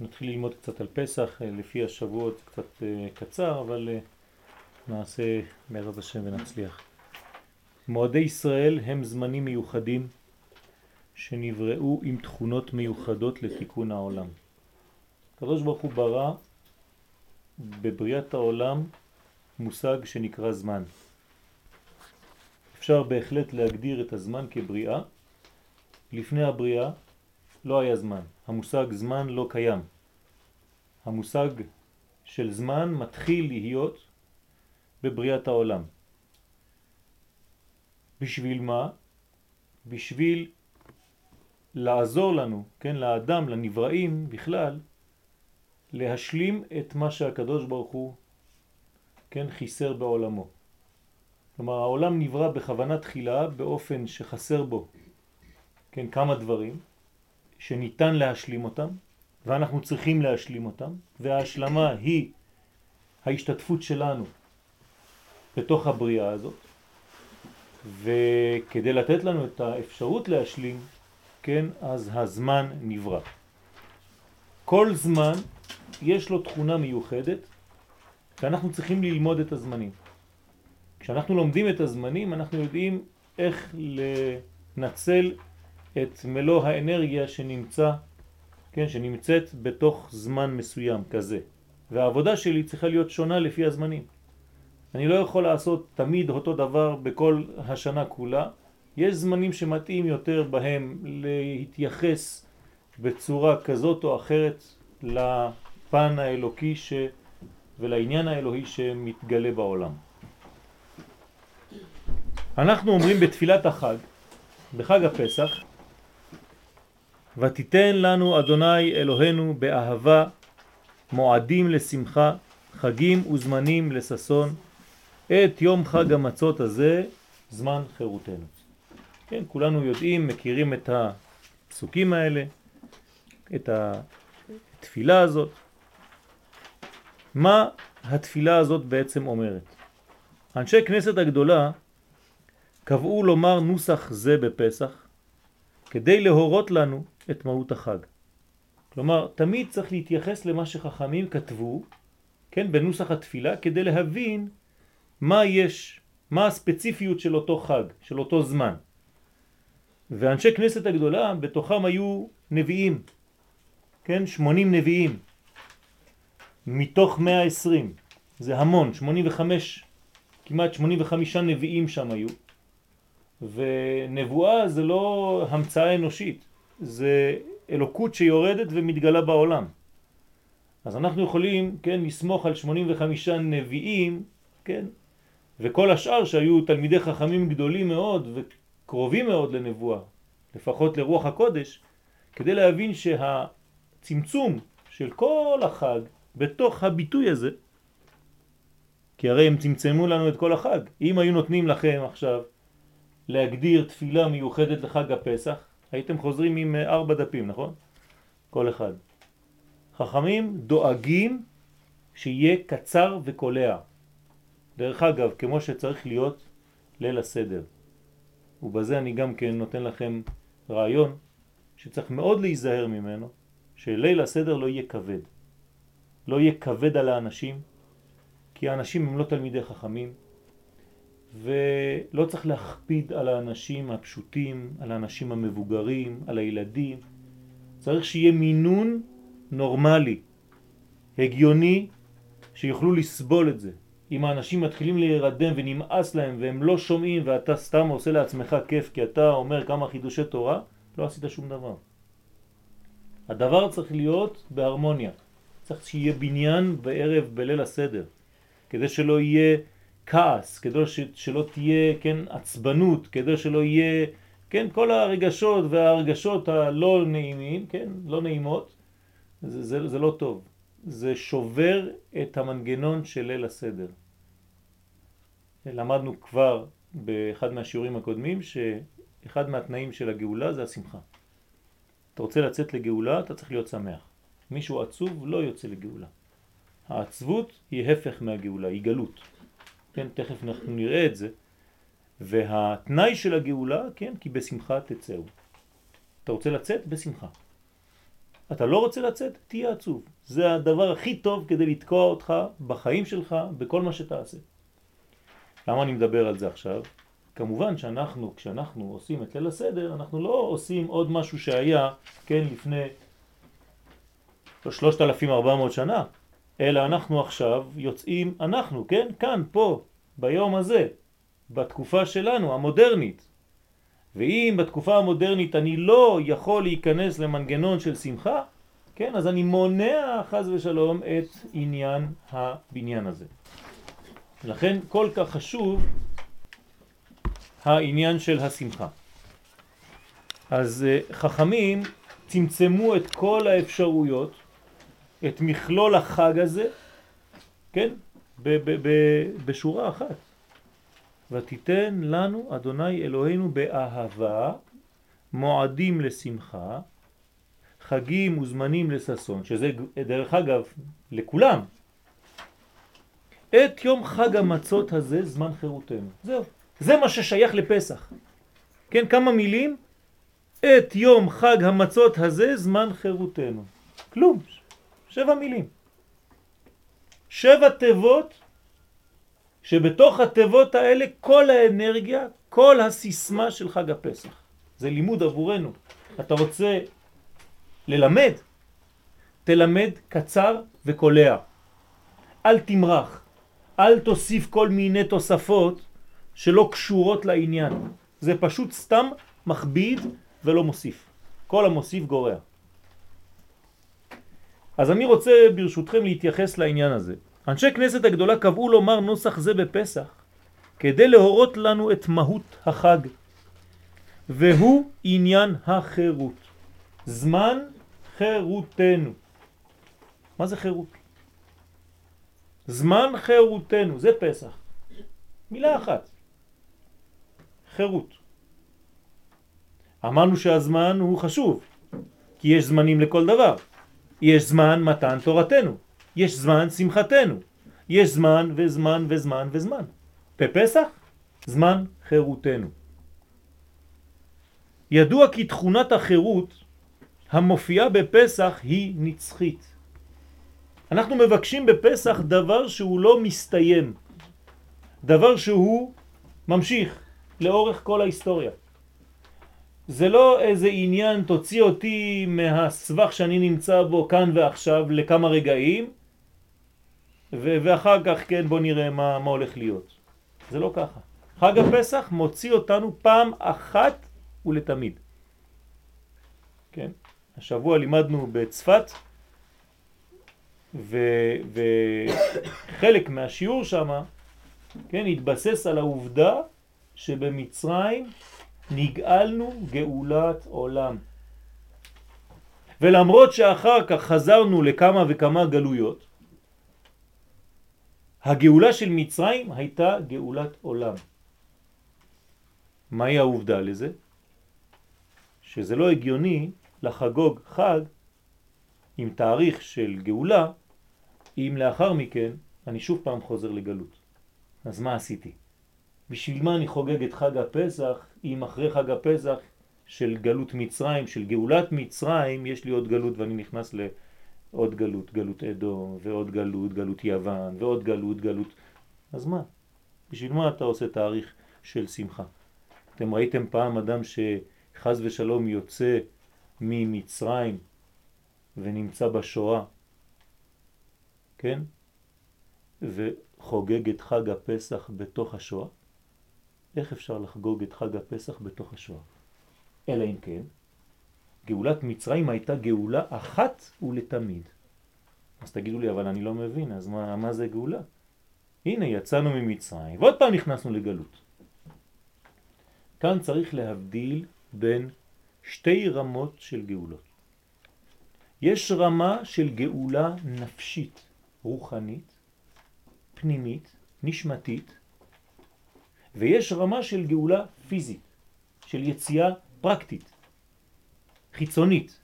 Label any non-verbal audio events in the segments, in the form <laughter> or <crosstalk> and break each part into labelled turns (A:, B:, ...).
A: נתחיל ללמוד קצת על פסח, אה, לפי השבועות קצת אה, קצר, אבל אה, נעשה בעזרת השם ונצליח. מועדי ישראל הם זמנים מיוחדים שנבראו עם תכונות מיוחדות לתיקון העולם. הקדוש ברוך הוא ברא בבריאת העולם מושג שנקרא זמן. אפשר בהחלט להגדיר את הזמן כבריאה. לפני הבריאה לא היה זמן. המושג זמן לא קיים. המושג של זמן מתחיל להיות בבריאת העולם. בשביל מה? בשביל לעזור לנו, כן, לאדם, לנבראים בכלל, להשלים את מה שהקדוש ברוך הוא, כן, חיסר בעולמו. כלומר, העולם נברא בכוונה תחילה באופן שחסר בו, כן, כמה דברים, שניתן להשלים אותם, ואנחנו צריכים להשלים אותם, וההשלמה היא ההשתתפות שלנו בתוך הבריאה הזאת, וכדי לתת לנו את האפשרות להשלים, כן, אז הזמן נברא. כל זמן יש לו תכונה מיוחדת, ואנחנו צריכים ללמוד את הזמנים. כשאנחנו לומדים את הזמנים, אנחנו יודעים איך לנצל את מלוא האנרגיה שנמצא, כן, שנמצאת בתוך זמן מסוים כזה. והעבודה שלי צריכה להיות שונה לפי הזמנים. אני לא יכול לעשות תמיד אותו דבר בכל השנה כולה. יש זמנים שמתאים יותר בהם להתייחס בצורה כזאת או אחרת לפן האלוקי ש... ולעניין האלוהי שמתגלה בעולם. אנחנו אומרים בתפילת החג, בחג הפסח, ותיתן לנו אדוני אלוהינו באהבה מועדים לשמחה, חגים וזמנים לססון, את יום חג המצות הזה, זמן חירותנו. כן, כולנו יודעים, מכירים את הפסוקים האלה, את התפילה הזאת. מה התפילה הזאת בעצם אומרת? אנשי כנסת הגדולה קבעו לומר נוסח זה בפסח כדי להורות לנו את מהות החג. כלומר, תמיד צריך להתייחס למה שחכמים כתבו, כן, בנוסח התפילה, כדי להבין מה יש, מה הספציפיות של אותו חג, של אותו זמן. ואנשי כנסת הגדולה, בתוכם היו נביאים, כן, 80 נביאים, מתוך 120, זה המון, 85, כמעט 85 נביאים שם היו. ונבואה זה לא המצאה אנושית, זה אלוקות שיורדת ומתגלה בעולם. אז אנחנו יכולים, כן, לסמוך על 85 נביאים, כן, וכל השאר שהיו תלמידי חכמים גדולים מאוד וקרובים מאוד לנבואה, לפחות לרוח הקודש, כדי להבין שהצמצום של כל החג בתוך הביטוי הזה, כי הרי הם צמצמו לנו את כל החג. אם היו נותנים לכם עכשיו להגדיר תפילה מיוחדת לחג הפסח, הייתם חוזרים עם אה, ארבע דפים, נכון? כל אחד. חכמים דואגים שיהיה קצר וקולע. דרך אגב, כמו שצריך להיות ליל הסדר. ובזה אני גם כן נותן לכם רעיון שצריך מאוד להיזהר ממנו, שליל הסדר לא יהיה כבד. לא יהיה כבד על האנשים, כי האנשים הם לא תלמידי חכמים, ולא צריך להכפיד על האנשים הפשוטים, על האנשים המבוגרים, על הילדים. צריך שיהיה מינון נורמלי, הגיוני, שיוכלו לסבול את זה. אם האנשים מתחילים להירדם ונמאס להם והם לא שומעים ואתה סתם עושה לעצמך כיף כי אתה אומר כמה חידושי תורה, לא עשית שום דבר. הדבר צריך להיות בהרמוניה. צריך שיהיה בניין בערב בליל הסדר, כדי שלא יהיה כעס, כדי שלא תהיה, כן, עצבנות, כדי שלא יהיה, כן, כל הרגשות וההרגשות הלא נעימים, כן, לא נעימות, זה, זה, זה לא טוב. זה שובר את המנגנון של ליל הסדר. למדנו כבר באחד מהשיעורים הקודמים שאחד מהתנאים של הגאולה זה השמחה. אתה רוצה לצאת לגאולה, אתה צריך להיות שמח. מישהו עצוב לא יוצא לגאולה. העצבות היא הפך מהגאולה, היא גלות. כן, תכף אנחנו נראה את זה. והתנאי של הגאולה, כן, כי בשמחה תצאו. אתה רוצה לצאת? בשמחה. אתה לא רוצה לצאת? תהיה עצוב. זה הדבר הכי טוב כדי לתקוע אותך בחיים שלך, בכל מה שתעשה. למה אני מדבר על זה עכשיו? כמובן שאנחנו, כשאנחנו עושים את ליל הסדר, אנחנו לא עושים עוד משהו שהיה, כן, לפני 3,400 שנה, אלא אנחנו עכשיו יוצאים, אנחנו, כן, כאן, פה, ביום הזה, בתקופה שלנו, המודרנית. ואם בתקופה המודרנית אני לא יכול להיכנס למנגנון של שמחה, כן, אז אני מונע חז ושלום את עניין הבניין הזה. לכן כל כך חשוב העניין של השמחה. אז אה, חכמים צמצמו את כל האפשרויות, את מכלול החג הזה, כן, בשורה אחת. ותיתן לנו אדוני אלוהינו באהבה מועדים לשמחה, חגים וזמנים לססון, שזה דרך אגב לכולם. את יום חג המצות הזה זמן חירותנו. זהו. זה מה ששייך לפסח. כן, כמה מילים? את יום חג המצות הזה זמן חירותנו. כלום. שבע מילים. שבע תיבות שבתוך התיבות האלה כל האנרגיה, כל הסיסמה של חג הפסח. זה לימוד עבורנו. אתה רוצה ללמד, תלמד קצר וקולע. אל תמרח, אל תוסיף כל מיני תוספות שלא קשורות לעניין. זה פשוט סתם מכביד ולא מוסיף. כל המוסיף גורע. אז אני רוצה ברשותכם להתייחס לעניין הזה. אנשי כנסת הגדולה קבעו לומר נוסח זה בפסח כדי להורות לנו את מהות החג והוא עניין החירות. זמן חירותנו. מה זה חירות? זמן חירותנו, זה פסח. מילה אחת. חירות. אמרנו שהזמן הוא חשוב, כי יש זמנים לכל דבר. יש זמן מתן תורתנו, יש זמן שמחתנו, יש זמן וזמן וזמן וזמן. בפסח, זמן חירותנו. ידוע כי תכונת החירות המופיעה בפסח היא נצחית. אנחנו מבקשים בפסח דבר שהוא לא מסתיים, דבר שהוא ממשיך לאורך כל ההיסטוריה. זה לא איזה עניין תוציא אותי מהסבך שאני נמצא בו כאן ועכשיו לכמה רגעים ואחר כך כן בוא נראה מה, מה הולך להיות. זה לא ככה. חג הפסח מוציא אותנו פעם אחת ולתמיד. כן? השבוע לימדנו בצפת וחלק מהשיעור שם כן, התבסס על העובדה שבמצרים נגאלנו גאולת עולם. ולמרות שאחר כך חזרנו לכמה וכמה גלויות, הגאולה של מצרים הייתה גאולת עולם. מהי העובדה לזה? שזה לא הגיוני לחגוג חג עם תאריך של גאולה, אם לאחר מכן אני שוב פעם חוזר לגלות. אז מה עשיתי? בשביל מה אני חוגג את חג הפסח אם אחרי חג הפסח של גלות מצרים, של גאולת מצרים, יש לי עוד גלות ואני נכנס לעוד גלות, גלות אדום, ועוד גלות, גלות יוון, ועוד גלות, גלות... אז מה? בשביל מה אתה עושה תאריך של שמחה? אתם ראיתם פעם אדם שחז ושלום יוצא ממצרים ונמצא בשואה, כן? וחוגג את חג הפסח בתוך השואה? איך אפשר לחגוג את חג הפסח בתוך השואה? אלא אם כן, גאולת מצרים הייתה גאולה אחת ולתמיד. אז תגידו לי, אבל אני לא מבין, אז מה, מה זה גאולה? הנה, יצאנו ממצרים, ועוד פעם נכנסנו לגלות. כאן צריך להבדיל בין שתי רמות של גאולות. יש רמה של גאולה נפשית, רוחנית, פנימית, נשמתית, ויש רמה של גאולה פיזית, של יציאה פרקטית, חיצונית.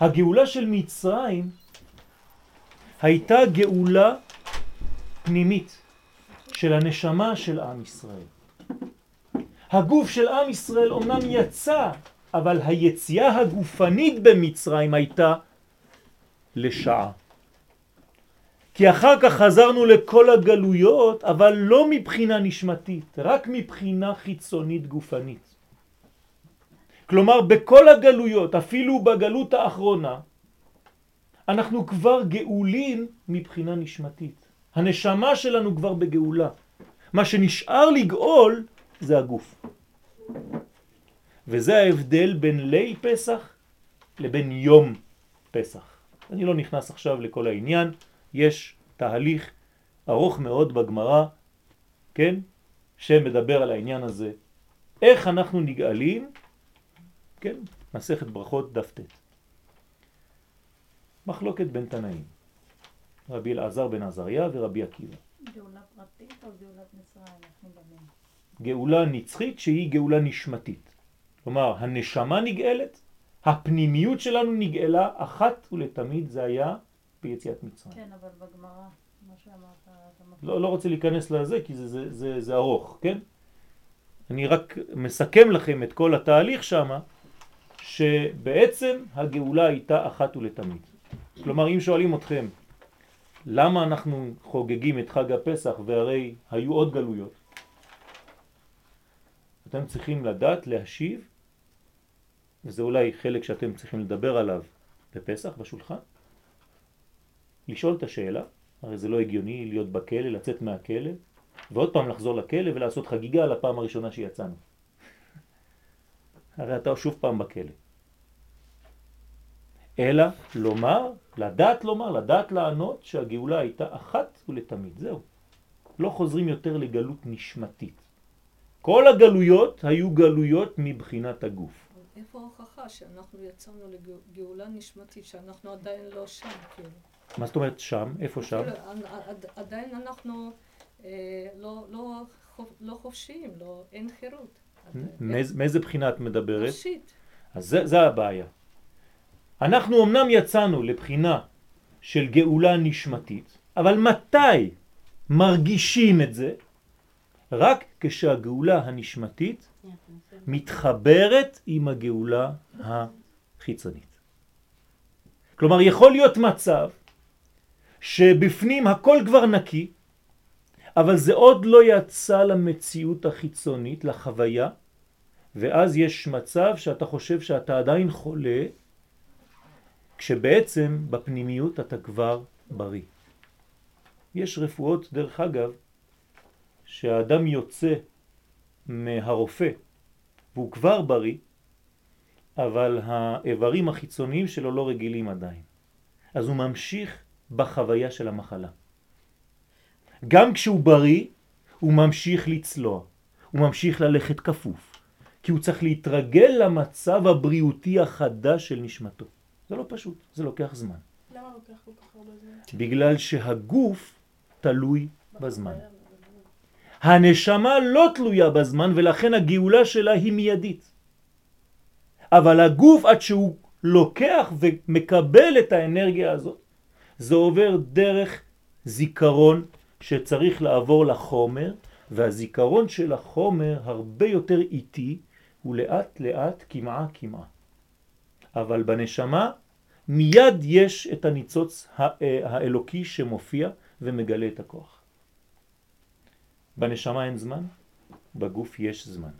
A: הגאולה של מצרים הייתה גאולה פנימית של הנשמה של עם ישראל. הגוף של עם ישראל אומנם יצא, אבל היציאה הגופנית במצרים הייתה לשעה. כי אחר כך חזרנו לכל הגלויות, אבל לא מבחינה נשמתית, רק מבחינה חיצונית גופנית. כלומר, בכל הגלויות, אפילו בגלות האחרונה, אנחנו כבר גאולים מבחינה נשמתית. הנשמה שלנו כבר בגאולה. מה שנשאר לגאול זה הגוף. וזה ההבדל בין ליל פסח לבין יום פסח. אני לא נכנס עכשיו לכל העניין, יש תהליך ארוך מאוד בגמרא, כן, שמדבר על העניין הזה. איך אנחנו נגאלים, כן, מסכת ברכות דף ט. מחלוקת בין תנאים, רבי אלעזר בן עזריה ורבי עקיבא.
B: גאולה פרטית או גאולת מצרים?
A: גאולה נצחית שהיא גאולה נשמתית. כלומר, הנשמה נגאלת, הפנימיות שלנו נגאלה אחת ולתמיד, זה היה ביציאת מצרים.
B: כן, אבל בגמרא, מה שאמרת...
A: לא, לא רוצה להיכנס לזה כי זה, זה, זה, זה ארוך, כן? אני רק מסכם לכם את כל התהליך שם, שבעצם הגאולה הייתה אחת ולתמיד. כלומר, אם שואלים אתכם, למה אנחנו חוגגים את חג הפסח והרי היו עוד גלויות? אתם צריכים לדעת להשיב, וזה אולי חלק שאתם צריכים לדבר עליו בפסח, בשולחן, לשאול את השאלה, הרי זה לא הגיוני להיות בכלא, לצאת מהכלא, ועוד פעם לחזור לכלא ולעשות חגיגה על הפעם הראשונה שיצאנו. הרי אתה שוב פעם בכלא. אלא לומר, לדעת לומר, לדעת לענות שהגאולה הייתה אחת ולתמיד, זהו. לא חוזרים יותר לגלות נשמתית. כל הגלויות היו גלויות מבחינת הגוף.
C: איפה ההוכחה שאנחנו יצאנו לגאולה נשמתית, שאנחנו עדיין לא שם, כאילו?
A: מה זאת אומרת שם? איפה שם?
C: כאילו, עדיין אנחנו אה, לא, לא, לא חופשיים, לא, אין חירות.
A: מאיזה בחינה את מדברת?
C: נפשית.
A: אז זה הבעיה. אנחנו אמנם יצאנו לבחינה של גאולה נשמתית, אבל מתי מרגישים את זה? רק כשהגאולה הנשמתית מתחברת עם הגאולה החיצונית. כלומר, יכול להיות מצב שבפנים הכל כבר נקי, אבל זה עוד לא יצא למציאות החיצונית, לחוויה, ואז יש מצב שאתה חושב שאתה עדיין חולה, כשבעצם בפנימיות אתה כבר בריא. יש רפואות, דרך אגב, שהאדם יוצא מהרופא והוא כבר בריא, אבל האיברים החיצוניים שלו לא רגילים עדיין. אז הוא ממשיך בחוויה של המחלה. גם כשהוא בריא, הוא ממשיך לצלוע, הוא ממשיך ללכת כפוף, כי הוא צריך להתרגל למצב הבריאותי החדש של נשמתו. זה לא פשוט, זה לוקח זמן.
B: למה לוקח כל כך הרבה זמן?
A: בגלל שהגוף תלוי בזמן. הנשמה לא תלויה בזמן ולכן הגאולה שלה היא מיידית. אבל הגוף עד שהוא לוקח ומקבל את האנרגיה הזאת, זה עובר דרך זיכרון שצריך לעבור לחומר, והזיכרון של החומר הרבה יותר איטי, הוא לאט לאט כמעה כמעה. אבל בנשמה מיד יש את הניצוץ אה, האלוקי שמופיע ומגלה את הכוח. בנשמה אין זמן, בגוף יש זמן.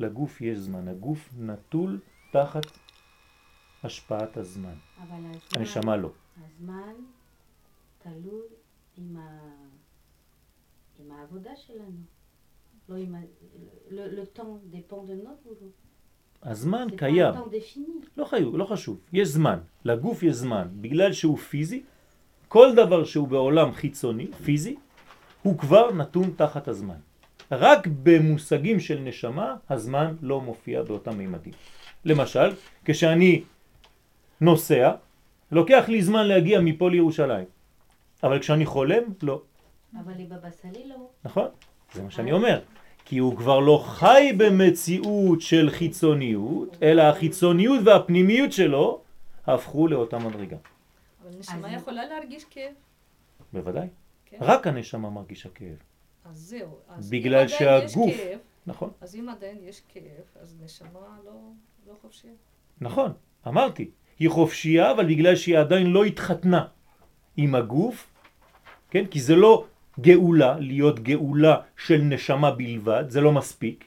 A: לגוף יש זמן. הגוף נטול תחת השפעת הזמן.
D: אבל הזמן,
A: הנשמה לא.
D: הזמן תלוי עם, ה... עם העבודה שלנו. לא עם ה... le, le temps dépend de notre boulot.
A: הזמן קיים. לא חיוב, לא חשוב. יש זמן. לגוף יש זמן. בגלל שהוא פיזי, כל דבר שהוא בעולם חיצוני, פיזי, הוא כבר נתון תחת הזמן. רק במושגים של נשמה, הזמן לא מופיע באותם מימדים. למשל, כשאני נוסע, לוקח לי זמן להגיע מפה לירושלים. אבל כשאני חולם, לא.
D: אבל לבבא סאלי לא.
A: נכון? זה מה שאני אומר. כי הוא כבר לא חי במציאות של חיצוניות, אלא החיצוניות והפנימיות שלו הפכו לאותה מדרגה.
C: אבל נשמה יכולה להרגיש כאב.
A: בוודאי.
C: כן.
A: רק הנשמה מרגישה כאב.
C: אז זהו. אז
A: בגלל שהגוף-
C: כאב,
A: נכון.
C: אז אם עדיין יש כאב, אז נשמה לא, לא חופשייה.
A: נכון, אמרתי, היא חופשייה, אבל בגלל שהיא עדיין לא התחתנה עם הגוף, כן? כי זה לא גאולה, להיות גאולה של נשמה בלבד, זה לא מספיק.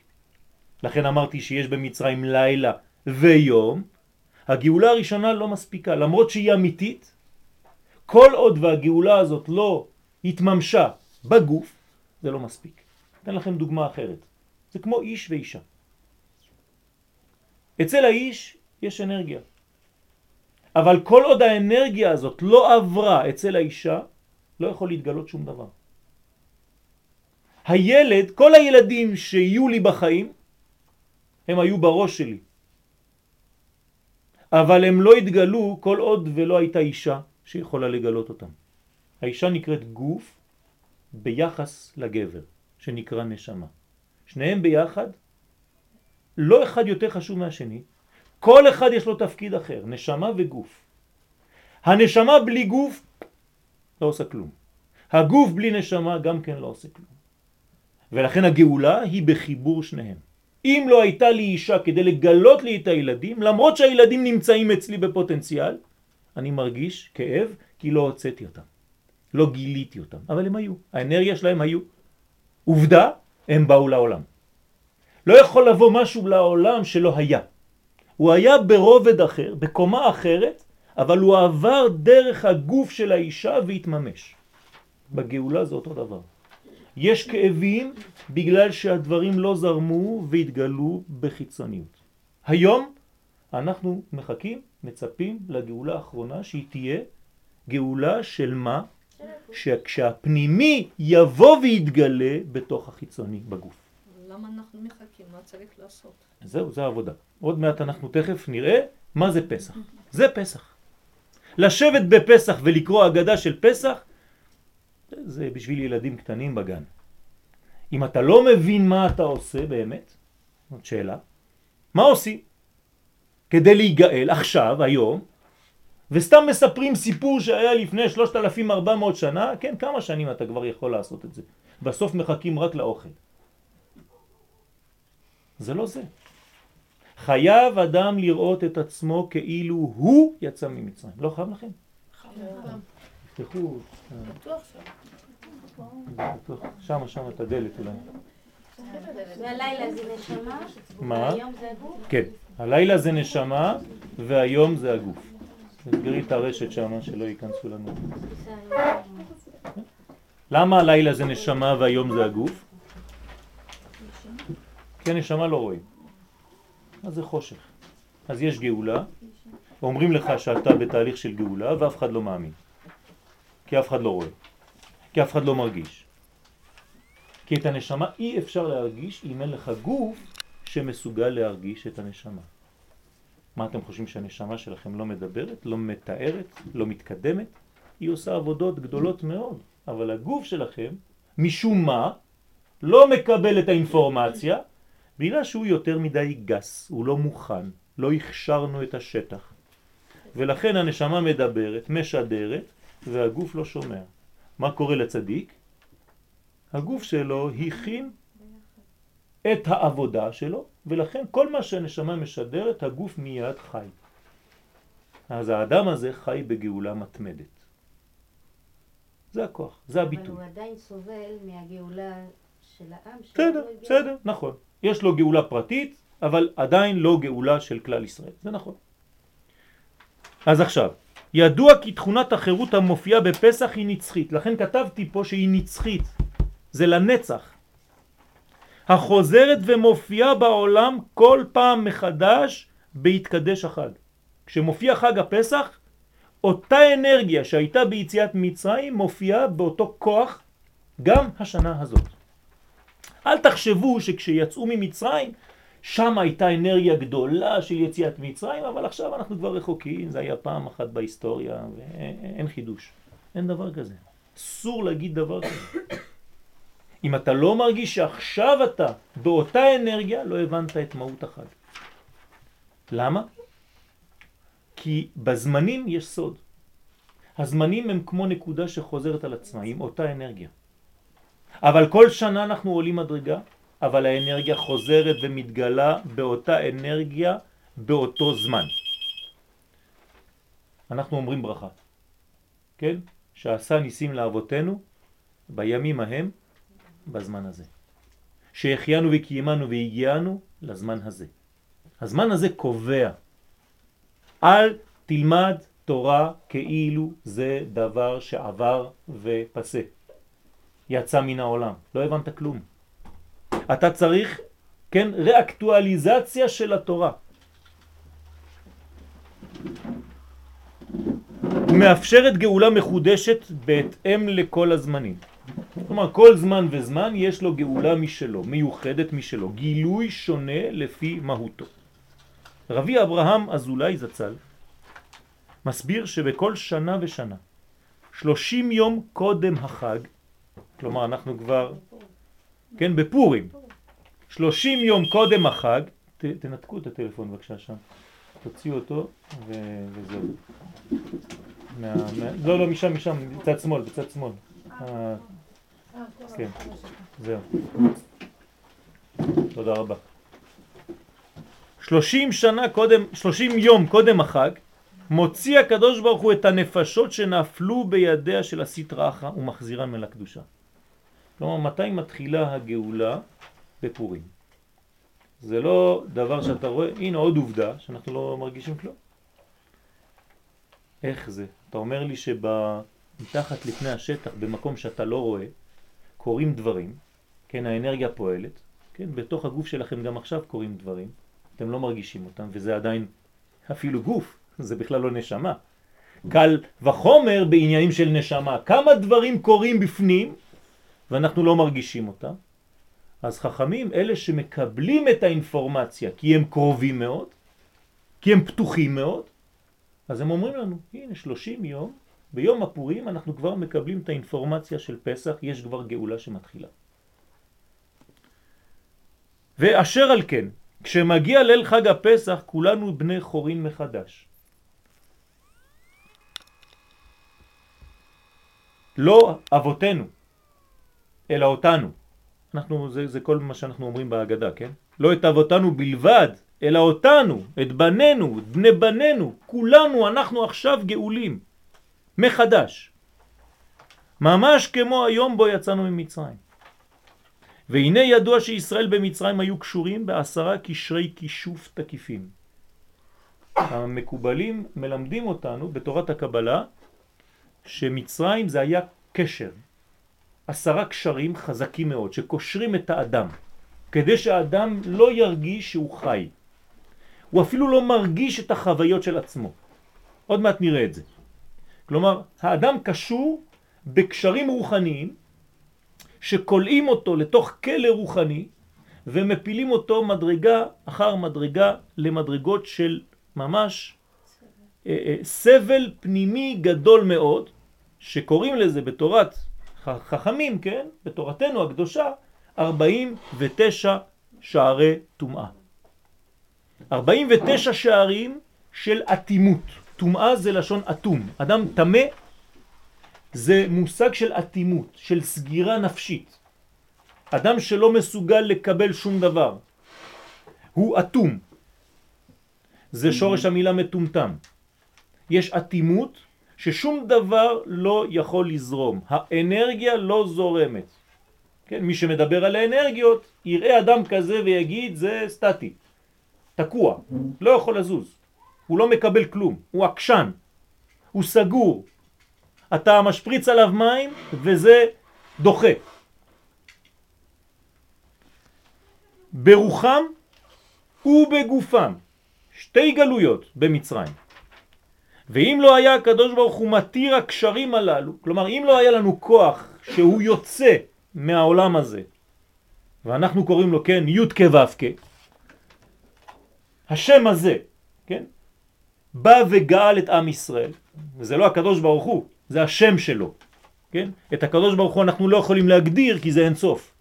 A: לכן אמרתי שיש במצרים לילה ויום. הגאולה הראשונה לא מספיקה, למרות שהיא אמיתית, כל עוד והגאולה הזאת לא התממשה בגוף, זה לא מספיק. אתן לכם דוגמה אחרת. זה כמו איש ואישה. אצל האיש יש אנרגיה. אבל כל עוד האנרגיה הזאת לא עברה אצל האישה, לא יכול להתגלות שום דבר. הילד, כל הילדים שיהיו לי בחיים, הם היו בראש שלי. אבל הם לא התגלו כל עוד ולא הייתה אישה שיכולה לגלות אותם. האישה נקראת גוף ביחס לגבר, שנקרא נשמה. שניהם ביחד, לא אחד יותר חשוב מהשני, כל אחד יש לו תפקיד אחר, נשמה וגוף. הנשמה בלי גוף לא עושה כלום. הגוף בלי נשמה גם כן לא עושה כלום. ולכן הגאולה היא בחיבור שניהם. אם לא הייתה לי אישה כדי לגלות לי את הילדים, למרות שהילדים נמצאים אצלי בפוטנציאל, אני מרגיש כאב כי לא הוצאתי אותם. לא גיליתי אותם, אבל הם היו. האנרגיה שלהם היו. עובדה, הם באו לעולם. לא יכול לבוא משהו לעולם שלא היה. הוא היה ברובד אחר, בקומה אחרת, אבל הוא עבר דרך הגוף של האישה והתממש. בגאולה זה אותו דבר. יש כאבים בגלל שהדברים לא זרמו והתגלו בחיצוניות. היום אנחנו מחכים, מצפים לגאולה האחרונה שהיא תהיה גאולה של מה? שכשהפנימי יבוא ויתגלה בתוך החיצוני בגוף.
C: למה אנחנו מחכים? מה צריך לעשות?
A: זהו, זה העבודה. עוד מעט אנחנו תכף נראה מה זה פסח. זה פסח. לשבת בפסח ולקרוא אגדה של פסח זה בשביל ילדים קטנים בגן. אם אתה לא מבין מה אתה עושה באמת, זאת שאלה, מה עושים? כדי להיגאל עכשיו, היום, וסתם מספרים סיפור שהיה לפני 3,400 שנה, כן, כמה שנים אתה כבר יכול לעשות את זה? בסוף מחכים רק לאוכל. זה לא זה. חייב אדם לראות את עצמו כאילו הוא יצא ממצרים. לא חייב לכם? תפתחו.
B: בטוח שם.
A: שם, שם את הדלת אולי.
D: והלילה זה נשמה,
A: מה?
D: והיום זה הגוף.
A: כן, הלילה זה נשמה והיום זה הגוף. תסגרי את הרשת שם שלא ייכנסו לנו. למה הלילה זה נשמה והיום זה הגוף? כי הנשמה לא רואים. אז זה חושך. אז יש גאולה, אומרים לך שאתה בתהליך של גאולה ואף אחד לא מאמין. כי אף אחד לא רואה. כי אף אחד לא מרגיש. כי את הנשמה אי אפשר להרגיש אם אין לך גוף שמסוגל להרגיש את הנשמה. מה אתם חושבים שהנשמה שלכם לא מדברת, לא מתארת, לא מתקדמת? היא עושה עבודות גדולות מאוד, אבל הגוף שלכם, משום מה, לא מקבל את האינפורמציה, בגלל שהוא יותר מדי גס, הוא לא מוכן, לא הכשרנו את השטח. ולכן הנשמה מדברת, משדרת, והגוף לא שומע. מה קורה לצדיק? הגוף שלו הכין את העבודה שלו, ולכן כל מה שהנשמה משדרת, הגוף מיד חי. אז האדם הזה חי בגאולה מתמדת. זה הכוח, זה
D: אבל
A: הביטוי.
D: הוא עדיין סובל מהגאולה של העם.
A: בסדר. בסדר, נכון. יש לו גאולה פרטית, אבל עדיין לא גאולה של כלל ישראל. זה נכון. אז עכשיו, ידוע כי תכונת החירות המופיעה בפסח היא נצחית. לכן כתבתי פה שהיא נצחית. זה לנצח. החוזרת ומופיעה בעולם כל פעם מחדש בהתקדש החג. כשמופיע חג הפסח, אותה אנרגיה שהייתה ביציאת מצרים מופיעה באותו כוח גם השנה הזאת. אל תחשבו שכשיצאו ממצרים שם הייתה אנרגיה גדולה של יציאת מצרים, אבל עכשיו אנחנו כבר רחוקים, זה היה פעם אחת בהיסטוריה ואין חידוש. אין דבר כזה. אסור להגיד דבר כזה. אם אתה לא מרגיש שעכשיו אתה באותה אנרגיה, לא הבנת את מהות החג. למה? כי בזמנים יש סוד. הזמנים הם כמו נקודה שחוזרת על עצמה, עם אותה אנרגיה. אבל כל שנה אנחנו עולים מדרגה, אבל האנרגיה חוזרת ומתגלה באותה אנרגיה באותו זמן. אנחנו אומרים ברכה, כן? שעשה ניסים לאבותינו בימים ההם בזמן הזה. שהחיינו וקיימנו והגיענו לזמן הזה. הזמן הזה קובע. אל תלמד תורה כאילו זה דבר שעבר ופסה. יצא מן העולם. לא הבנת כלום. אתה צריך, כן, ריאקטואליזציה של התורה. מאפשרת גאולה מחודשת בהתאם לכל הזמנים. כלומר, כל זמן וזמן יש לו גאולה משלו, מיוחדת משלו, גילוי שונה לפי מהותו. רבי אברהם אזולאי זצ"ל מסביר שבכל שנה ושנה, 30 יום קודם החג, כלומר אנחנו כבר, כן, בפורים, 30 יום קודם החג, ת, תנתקו את הטלפון בבקשה שם, תוציאו אותו ו, וזהו. מה, מה, לא, לא, משם, משם, בצד שמאל, בצד שמאל. אה, כן, זהו. תודה רבה. 30 שנה קודם, 30 יום קודם החג, מוציא הקדוש ברוך הוא את הנפשות שנפלו בידיה של הסטרא אחרא ומחזירן אל הקדושה. כלומר, מתי מתחילה הגאולה? בפורים. זה לא דבר שאתה רואה, הנה עוד עובדה שאנחנו לא מרגישים כלום. איך זה? אתה אומר לי שמתחת לפני השטח, במקום שאתה לא רואה, קורים דברים, כן, האנרגיה פועלת, כן, בתוך הגוף שלכם גם עכשיו קורים דברים, אתם לא מרגישים אותם, וזה עדיין אפילו גוף, זה בכלל לא נשמה. קל וחומר בעניינים של נשמה, כמה דברים קורים בפנים ואנחנו לא מרגישים אותם. אז חכמים אלה שמקבלים את האינפורמציה כי הם קרובים מאוד, כי הם פתוחים מאוד, אז הם אומרים לנו, הנה 30 יום, ביום הפורים אנחנו כבר מקבלים את האינפורמציה של פסח, יש כבר גאולה שמתחילה. ואשר על כן, כשמגיע ליל חג הפסח כולנו בני חורין מחדש. לא אבותינו, אלא אותנו. אנחנו, זה, זה כל מה שאנחנו אומרים בהגדה, כן? לא את אבותינו בלבד, אלא אותנו, את בנינו, את בני בנינו, כולנו, אנחנו עכשיו גאולים, מחדש. ממש כמו היום בו יצאנו ממצרים. והנה ידוע שישראל במצרים היו קשורים בעשרה קשרי כישוף תקיפים. המקובלים מלמדים אותנו בתורת הקבלה שמצרים זה היה קשר, עשרה קשרים חזקים מאוד שקושרים את האדם כדי שהאדם לא ירגיש שהוא חי. הוא אפילו לא מרגיש את החוויות של עצמו. עוד מעט נראה את זה. כלומר, האדם קשור בקשרים רוחניים שקולעים אותו לתוך כלא רוחני ומפילים אותו מדרגה אחר מדרגה למדרגות של ממש אה, אה, סבל פנימי גדול מאוד שקוראים לזה בתורת חכמים, כן, בתורתנו הקדושה, 49 שערי טומאה. 49 שערים של אטימות. טומאה זה לשון אטום. אדם תמה זה מושג של אטימות, של סגירה נפשית. אדם שלא מסוגל לקבל שום דבר. הוא אטום. זה שורש המילה מטומטם. יש אטימות ששום דבר לא יכול לזרום, האנרגיה לא זורמת. כן, מי שמדבר על האנרגיות יראה אדם כזה ויגיד זה סטטי, תקוע, לא יכול לזוז, הוא לא מקבל כלום, הוא עקשן, הוא סגור, אתה משפריץ עליו מים וזה דוחה. ברוחם ובגופם, שתי גלויות במצרים. ואם לא היה הקדוש ברוך הוא מתיר הקשרים הללו, כלומר אם לא היה לנו כוח שהוא יוצא מהעולם הזה, ואנחנו קוראים לו, כן, י' כו' השם הזה, כן, בא וגאל את עם ישראל, וזה לא הקדוש ברוך הוא, זה השם שלו, כן? את הקדוש ברוך הוא אנחנו לא יכולים להגדיר כי זה אין סוף.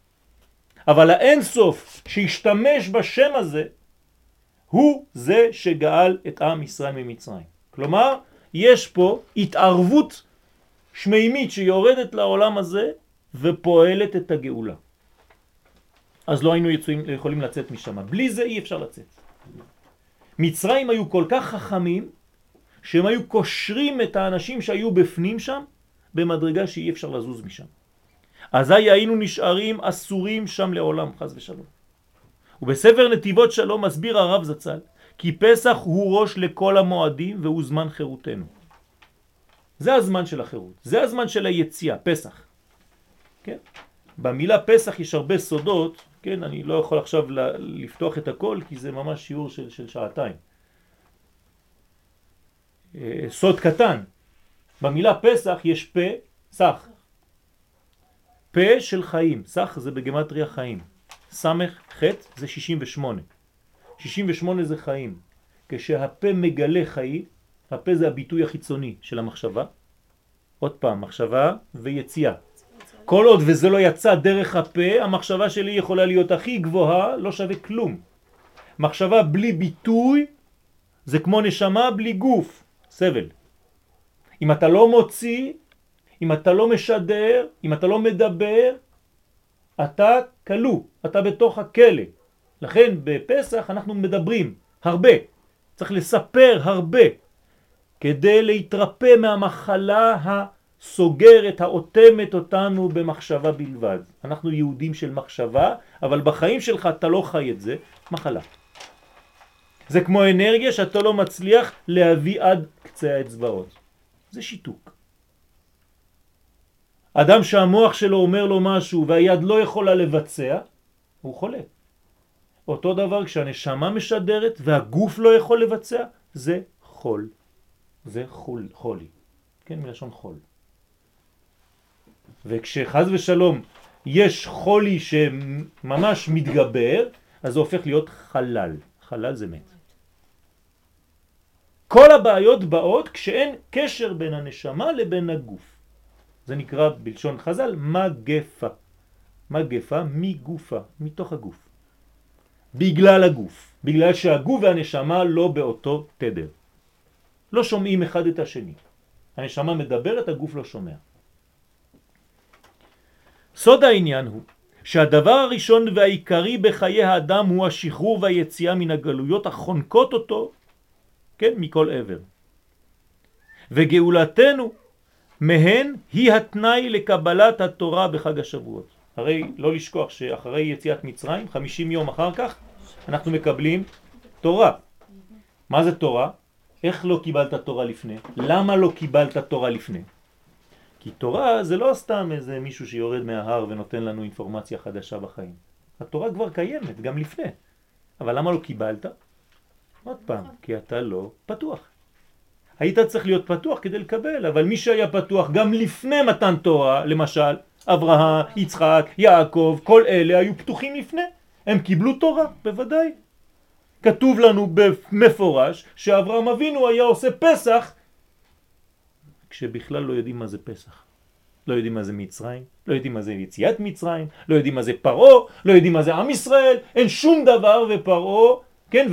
A: אבל האין סוף שהשתמש בשם הזה, הוא זה שגאל את עם ישראל ממצרים. כלומר, יש פה התערבות שמימית שיורדת לעולם הזה ופועלת את הגאולה. אז לא היינו יצואים, יכולים לצאת משם. בלי זה אי אפשר לצאת. מצרים היו כל כך חכמים, שהם היו קושרים את האנשים שהיו בפנים שם, במדרגה שאי אפשר לזוז משם. אזי היינו נשארים אסורים שם לעולם, חז ושלום. ובספר נתיבות שלום מסביר הרב זצ"ל, כי פסח הוא ראש לכל המועדים והוא זמן חירותנו. זה הזמן של החירות, זה הזמן של היציאה, פסח. כן? במילה פסח יש הרבה סודות, כן? אני לא יכול עכשיו לפתוח את הכל כי זה ממש שיעור של, של שעתיים. אה, סוד קטן, במילה פסח יש פה, סך. פה של חיים, סך זה בגמטריה חיים. סמך חטא זה 68. 68 זה חיים. כשהפה מגלה חיים, הפה זה הביטוי החיצוני של המחשבה. עוד פעם, מחשבה ויציאה. כל עוד וזה לא יצא דרך הפה, המחשבה שלי יכולה להיות הכי גבוהה, לא שווה כלום. מחשבה בלי ביטוי זה כמו נשמה בלי גוף, סבל. אם אתה לא מוציא, אם אתה לא משדר, אם אתה לא מדבר, אתה כלוא, אתה בתוך הכלא. לכן בפסח אנחנו מדברים הרבה, צריך לספר הרבה, כדי להתרפא מהמחלה הסוגרת, האוטמת אותנו במחשבה בלבד. אנחנו יהודים של מחשבה, אבל בחיים שלך אתה לא חי את זה, מחלה. זה כמו אנרגיה שאתה לא מצליח להביא עד קצה האצבעות. זה שיתוק. אדם שהמוח שלו אומר לו משהו והיד לא יכולה לבצע, הוא חולה. אותו דבר כשהנשמה משדרת והגוף לא יכול לבצע, זה חול. זה חול, חולי. כן, מלשון חול. וכשחז ושלום יש חולי שממש מתגבר, אז זה הופך להיות חלל. חלל זה מת. כל הבעיות באות כשאין קשר בין הנשמה לבין הגוף. זה נקרא בלשון חז"ל מגפה. מגפה מגופה, מתוך הגוף. בגלל הגוף, בגלל שהגוף והנשמה לא באותו תדר. לא שומעים אחד את השני. הנשמה מדברת, הגוף לא שומע. סוד העניין הוא שהדבר הראשון והעיקרי בחיי האדם הוא השחרור והיציאה מן הגלויות החונקות אותו, כן, מכל עבר. וגאולתנו מהן היא התנאי לקבלת התורה בחג השבועות. הרי לא לשכוח שאחרי יציאת מצרים, 50 יום אחר כך, אנחנו מקבלים תורה. מה זה תורה? איך לא קיבלת תורה לפני? למה לא קיבלת תורה לפני? כי תורה זה לא סתם איזה מישהו שיורד מההר ונותן לנו אינפורמציה חדשה בחיים. התורה כבר קיימת, גם לפני. אבל למה לא קיבלת? עוד פעם, כי אתה לא פתוח. היית צריך להיות פתוח כדי לקבל, אבל מי שהיה פתוח גם לפני מתן תורה, למשל, אברהם, יצחק, יעקב, כל אלה היו פתוחים לפני. הם קיבלו תורה, בוודאי. כתוב לנו במפורש שאברהם אבינו היה עושה פסח כשבכלל לא יודעים מה זה פסח. לא יודעים מה זה מצרים, לא יודעים מה זה יציאת מצרים, לא יודעים מה זה פרעה, לא יודעים מה זה עם ישראל, אין שום דבר ופרעה, כן,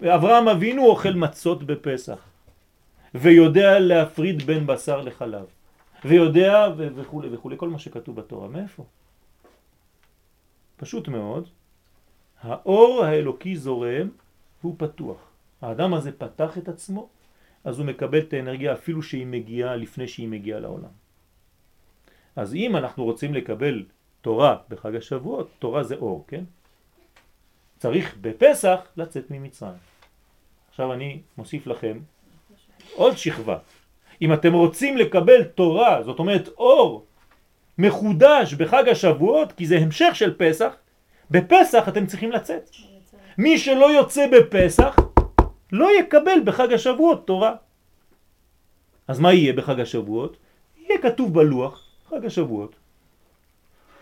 A: ואברהם אבינו אוכל מצות בפסח. ויודע להפריד בין בשר לחלב, ויודע וכו' וכו', כל מה שכתוב בתורה. מאיפה? פשוט מאוד, האור האלוקי זורם והוא פתוח. האדם הזה פתח את עצמו, אז הוא מקבל את האנרגיה אפילו שהיא מגיעה לפני שהיא מגיעה לעולם. אז אם אנחנו רוצים לקבל תורה בחג השבועות, תורה זה אור, כן? צריך בפסח לצאת ממצרים. עכשיו אני מוסיף לכם עוד שכבה. אם אתם רוצים לקבל תורה, זאת אומרת אור מחודש בחג השבועות, כי זה המשך של פסח, בפסח אתם צריכים לצאת. מי שלא יוצא בפסח לא יקבל בחג השבועות תורה. אז מה יהיה בחג השבועות? יהיה כתוב בלוח חג השבועות.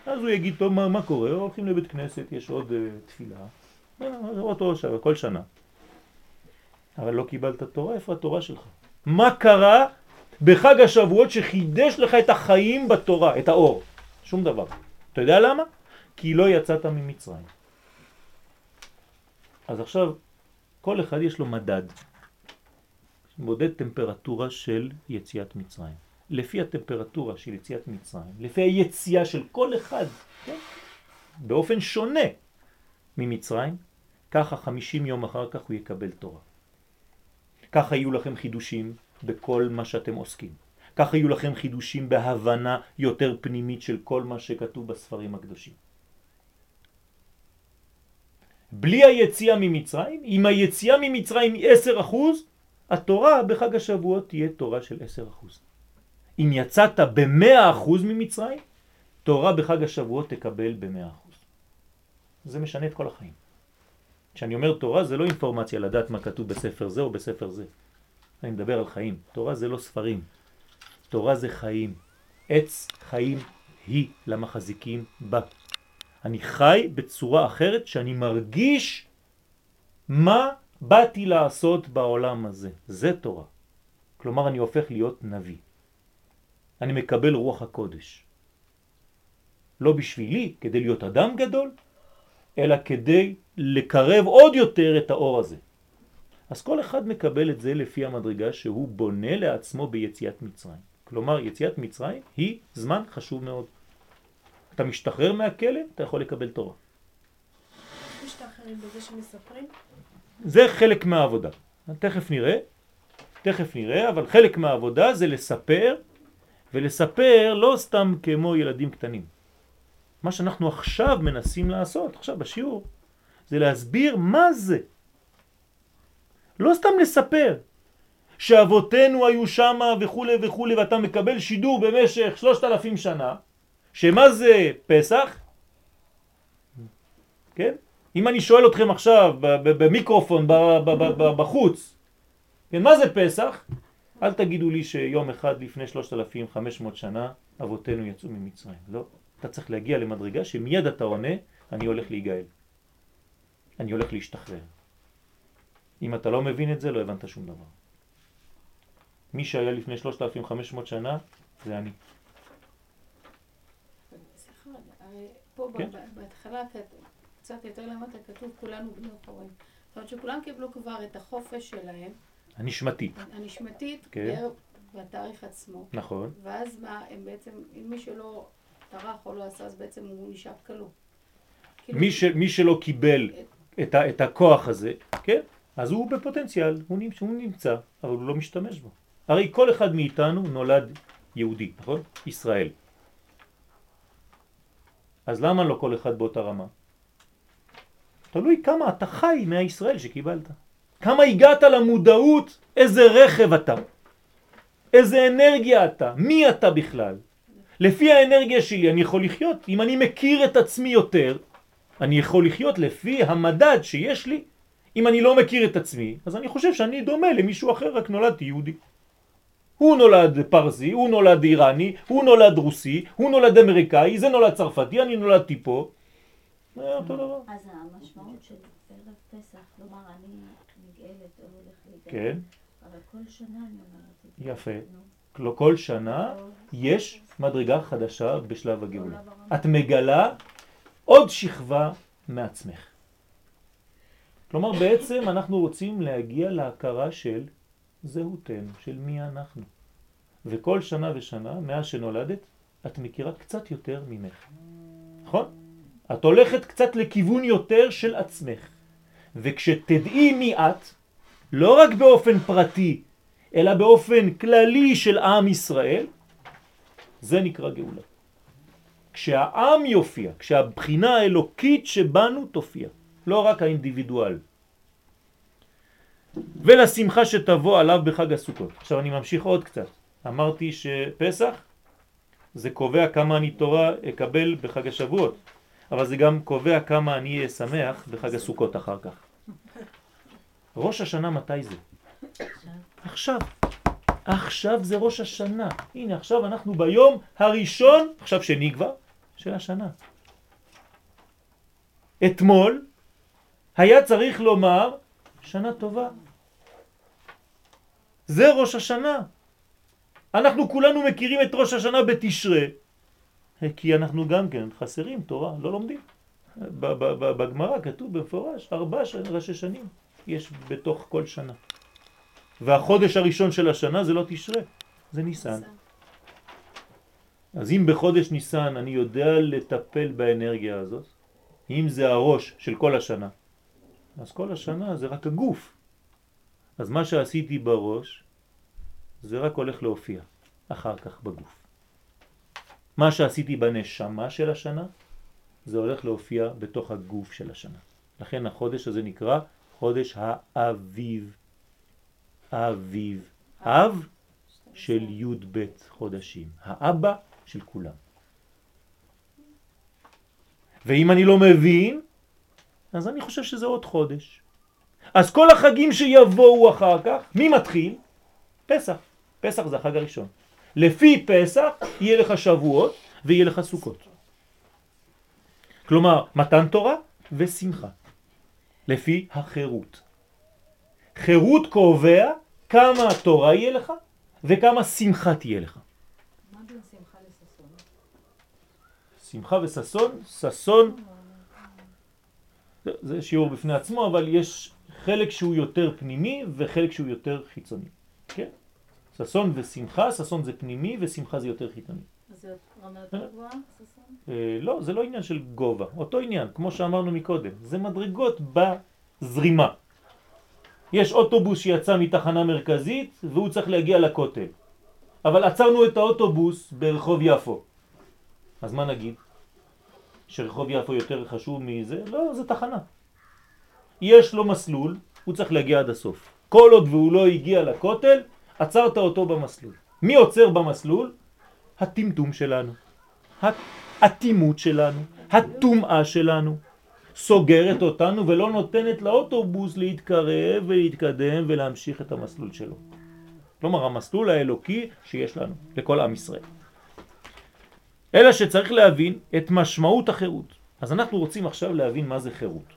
A: אז הוא יגיד, טוב, מה, מה קורה? הולכים לבית כנסת, יש עוד uh, תפילה, אה, אותו שעה, כל שנה. אבל לא קיבלת תורה, איפה התורה שלך? מה קרה בחג השבועות שחידש לך את החיים בתורה, את האור? שום דבר. אתה יודע למה? כי לא יצאת ממצרים. אז עכשיו, כל אחד יש לו מדד. מודד טמפרטורה של יציאת מצרים. לפי הטמפרטורה של יציאת מצרים, לפי היציאה של כל אחד, כן? באופן שונה ממצרים, ככה 50 יום אחר כך הוא יקבל תורה. ככה יהיו לכם חידושים בכל מה שאתם עוסקים. ככה יהיו לכם חידושים בהבנה יותר פנימית של כל מה שכתוב בספרים הקדושים. בלי היציאה ממצרים, אם היציאה ממצרים היא 10%, התורה בחג השבועות תהיה תורה של 10%. אם יצאת ב-100% ממצרים, תורה בחג השבועות תקבל ב-100%. זה משנה את כל החיים. כשאני אומר תורה זה לא אינפורמציה לדעת מה כתוב בספר זה או בספר זה. אני מדבר על חיים. תורה זה לא ספרים. תורה זה חיים. עץ חיים היא למחזיקים בה. אני חי בצורה אחרת שאני מרגיש מה באתי לעשות בעולם הזה. זה תורה. כלומר אני הופך להיות נביא. אני מקבל רוח הקודש. לא בשבילי, כדי להיות אדם גדול, אלא כדי לקרב עוד יותר את האור הזה. אז כל אחד מקבל את זה לפי המדרגה שהוא בונה לעצמו ביציאת מצרים. כלומר, יציאת מצרים היא זמן חשוב מאוד. אתה משתחרר מהכלא, אתה יכול לקבל תורה.
B: משתחררים בזה שמספרים?
A: זה חלק מהעבודה. תכף נראה, תכף נראה, אבל חלק מהעבודה זה לספר, ולספר לא סתם כמו ילדים קטנים. מה שאנחנו עכשיו מנסים לעשות, עכשיו בשיעור, זה להסביר מה זה. לא סתם לספר שאבותינו היו שמה וכו' וכו' ואתה מקבל שידור במשך שלושת אלפים שנה, שמה זה פסח? כן? אם אני שואל אתכם עכשיו במיקרופון בחוץ, כן, מה זה פסח? אל תגידו לי שיום אחד לפני 3,500 שנה אבותינו יצאו ממצרים. לא. אתה צריך להגיע למדרגה שמיד אתה עונה, אני הולך להיגאל. אני הולך להשתחרר. אם אתה לא מבין את זה, לא הבנת שום דבר. מי שהיה לפני 3,500 שנה, זה אני.
B: פה
A: כן.
B: בהתחלה, קצת יותר למטה, כתוב כולנו בני חורין. זאת אומרת שכולם קיבלו כבר את החופש שלהם,
A: הנשמתית.
B: הנשמתית,
A: כן.
B: בתאריך עצמו.
A: נכון.
B: ואז מה, הם בעצם, אם מי שלא טרח או לא עשה, אז בעצם הוא נשאר כלוא. כאילו,
A: מי, ש, מי שלא קיבל את, ה, את הכוח הזה, כן? אז הוא בפוטנציאל, הוא נמצא, הוא נמצא, אבל הוא לא משתמש בו. הרי כל אחד מאיתנו נולד יהודי, נכון? ישראל. אז למה לא כל אחד באותה רמה? תלוי כמה אתה חי מהישראל שקיבלת. כמה הגעת למודעות, איזה רכב אתה, איזה אנרגיה אתה, מי אתה בכלל. לפי האנרגיה שלי אני יכול לחיות, אם אני מכיר את עצמי יותר, אני יכול לחיות לפי המדד שיש לי. אם אני לא מכיר את עצמי, אז אני חושב שאני דומה למישהו אחר, רק נולדתי יהודי. הוא נולד פרסי, הוא נולד איראני, הוא נולד רוסי, הוא נולד אמריקאי, זה נולד צרפתי, אני נולדתי פה. זה אותו דבר.
E: אז המשמעות של ערב פסח, כלומר אני נגאלת או להיגאל,
A: כן,
E: אבל כל שנה אני אומרת.
A: יפה. כל- שנה יש מדרגה חדשה בשלב הגאולה. את מגלה עוד שכבה מעצמך. כלומר בעצם אנחנו רוצים להגיע להכרה של זהותנו, של מי אנחנו. וכל שנה ושנה, מאז שנולדת, את מכירה קצת יותר ממך. נכון? את הולכת קצת לכיוון יותר של עצמך. וכשתדעי מי את, לא רק באופן פרטי, אלא באופן כללי של עם ישראל, זה נקרא גאולה. כשהעם יופיע, כשהבחינה האלוקית שבנו תופיע, לא רק האינדיבידואל. ולשמחה שתבוא עליו בחג הסוכות. עכשיו אני ממשיך עוד קצת. אמרתי שפסח זה קובע כמה אני תורה אקבל בחג השבועות, אבל זה גם קובע כמה אני אהיה שמח בחג הסוכות אחר כך. ראש השנה מתי זה? עכשיו. עכשיו זה ראש השנה. הנה עכשיו אנחנו ביום הראשון, עכשיו שני כבר, של השנה. אתמול היה צריך לומר שנה טובה. זה ראש השנה. אנחנו כולנו מכירים את ראש השנה בתשרה, כי אנחנו גם כן חסרים תורה, לא לומדים. בגמרא כתוב במפורש, ארבע ראשי שנים יש בתוך כל שנה. והחודש הראשון של השנה זה לא תשרה, זה ניסן. אז אם בחודש ניסן אני יודע לטפל באנרגיה הזאת, אם זה הראש של כל השנה, אז כל השנה זה רק הגוף. אז מה שעשיתי בראש, זה רק הולך להופיע אחר כך בגוף. מה שעשיתי בנשמה של השנה, זה הולך להופיע בתוך הגוף של השנה. לכן החודש הזה נקרא חודש האביב. האביב. אב של י' ב' חודשים. האבא של כולם. ואם אני לא מבין, אז אני חושב שזה עוד חודש. אז כל החגים שיבואו אחר כך, מי מתחיל? פסח. פסח זה החג הראשון. לפי פסח יהיה לך שבועות ויהיה לך סוכות. כלומר, מתן תורה ושמחה. לפי החירות. חירות קובע כמה תורה יהיה לך וכמה שמחה תהיה לך.
C: מה בין שמחה לששון?
A: שמחה וששון, ששון זה, שיעור בפני עצמו, אבל יש חלק שהוא יותר פנימי וחלק שהוא יותר חיצוני. כן? ששון ושמחה, ששון זה פנימי ושמחה זה יותר חיצוני.
B: אז זה רמה יותר גבוהה, ששון?
A: אה, לא, זה לא עניין של גובה, אותו עניין, כמו שאמרנו מקודם, זה מדרגות בזרימה. יש אוטובוס שיצא מתחנה מרכזית והוא צריך להגיע לכותל, אבל עצרנו את האוטובוס ברחוב יפו. אז מה נגיד? שרחוב יפו יותר חשוב מזה? לא, זה תחנה. יש לו מסלול, הוא צריך להגיע עד הסוף. כל עוד והוא לא הגיע לכותל, עצרת אותו במסלול. מי עוצר במסלול? הטמטום שלנו, האטימות שלנו, הטומאה שלנו, סוגרת אותנו ולא נותנת לאוטובוס להתקרב ולהתקדם ולהמשיך את המסלול שלו. כלומר, המסלול האלוקי שיש לנו, לכל עם ישראל. אלא שצריך להבין את משמעות החירות. אז אנחנו רוצים עכשיו להבין מה זה חירות.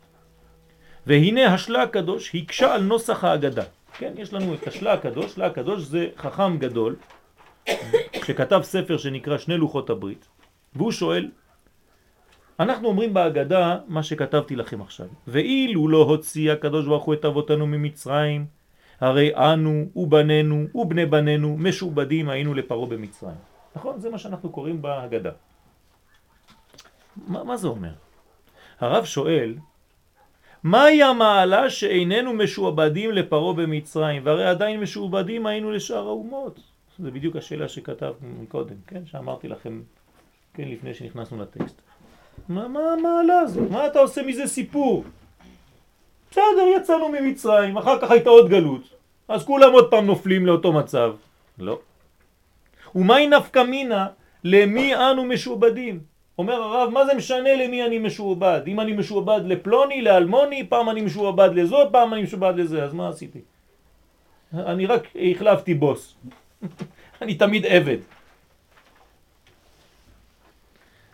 A: והנה השלה הקדוש הקשה על נוסח ההגדה. כן, יש לנו את השלה הקדוש, שלה הקדוש זה חכם גדול שכתב ספר שנקרא שני לוחות הברית, והוא שואל, אנחנו אומרים בהגדה מה שכתבתי לכם עכשיו, ואילו לא הוציא הקדוש ברוך הוא את אבותינו ממצרים, הרי אנו ובנינו ובני בנינו משובדים היינו לפרו במצרים. נכון? זה מה שאנחנו קוראים בהגדה. מה, מה זה אומר? הרב שואל, מהי המעלה שאיננו משועבדים לפרו במצרים, והרי עדיין משועבדים היינו לשאר האומות? זה בדיוק השאלה שכתבנו מקודם, כן? שאמרתי לכם, כן, לפני שנכנסנו לטקסט. מה, מה המעלה הזאת? מה אתה עושה מזה סיפור? בסדר, יצאנו ממצרים, אחר כך הייתה עוד גלות, אז כולם עוד פעם נופלים לאותו מצב. לא. ומהי נפקא מינה למי אנו משועבדים? אומר הרב, מה זה משנה למי אני משועבד? אם אני משועבד לפלוני, לאלמוני, פעם אני משועבד לזאת, פעם אני משועבד לזה, אז מה עשיתי? אני רק החלפתי בוס. <laughs> אני תמיד עבד.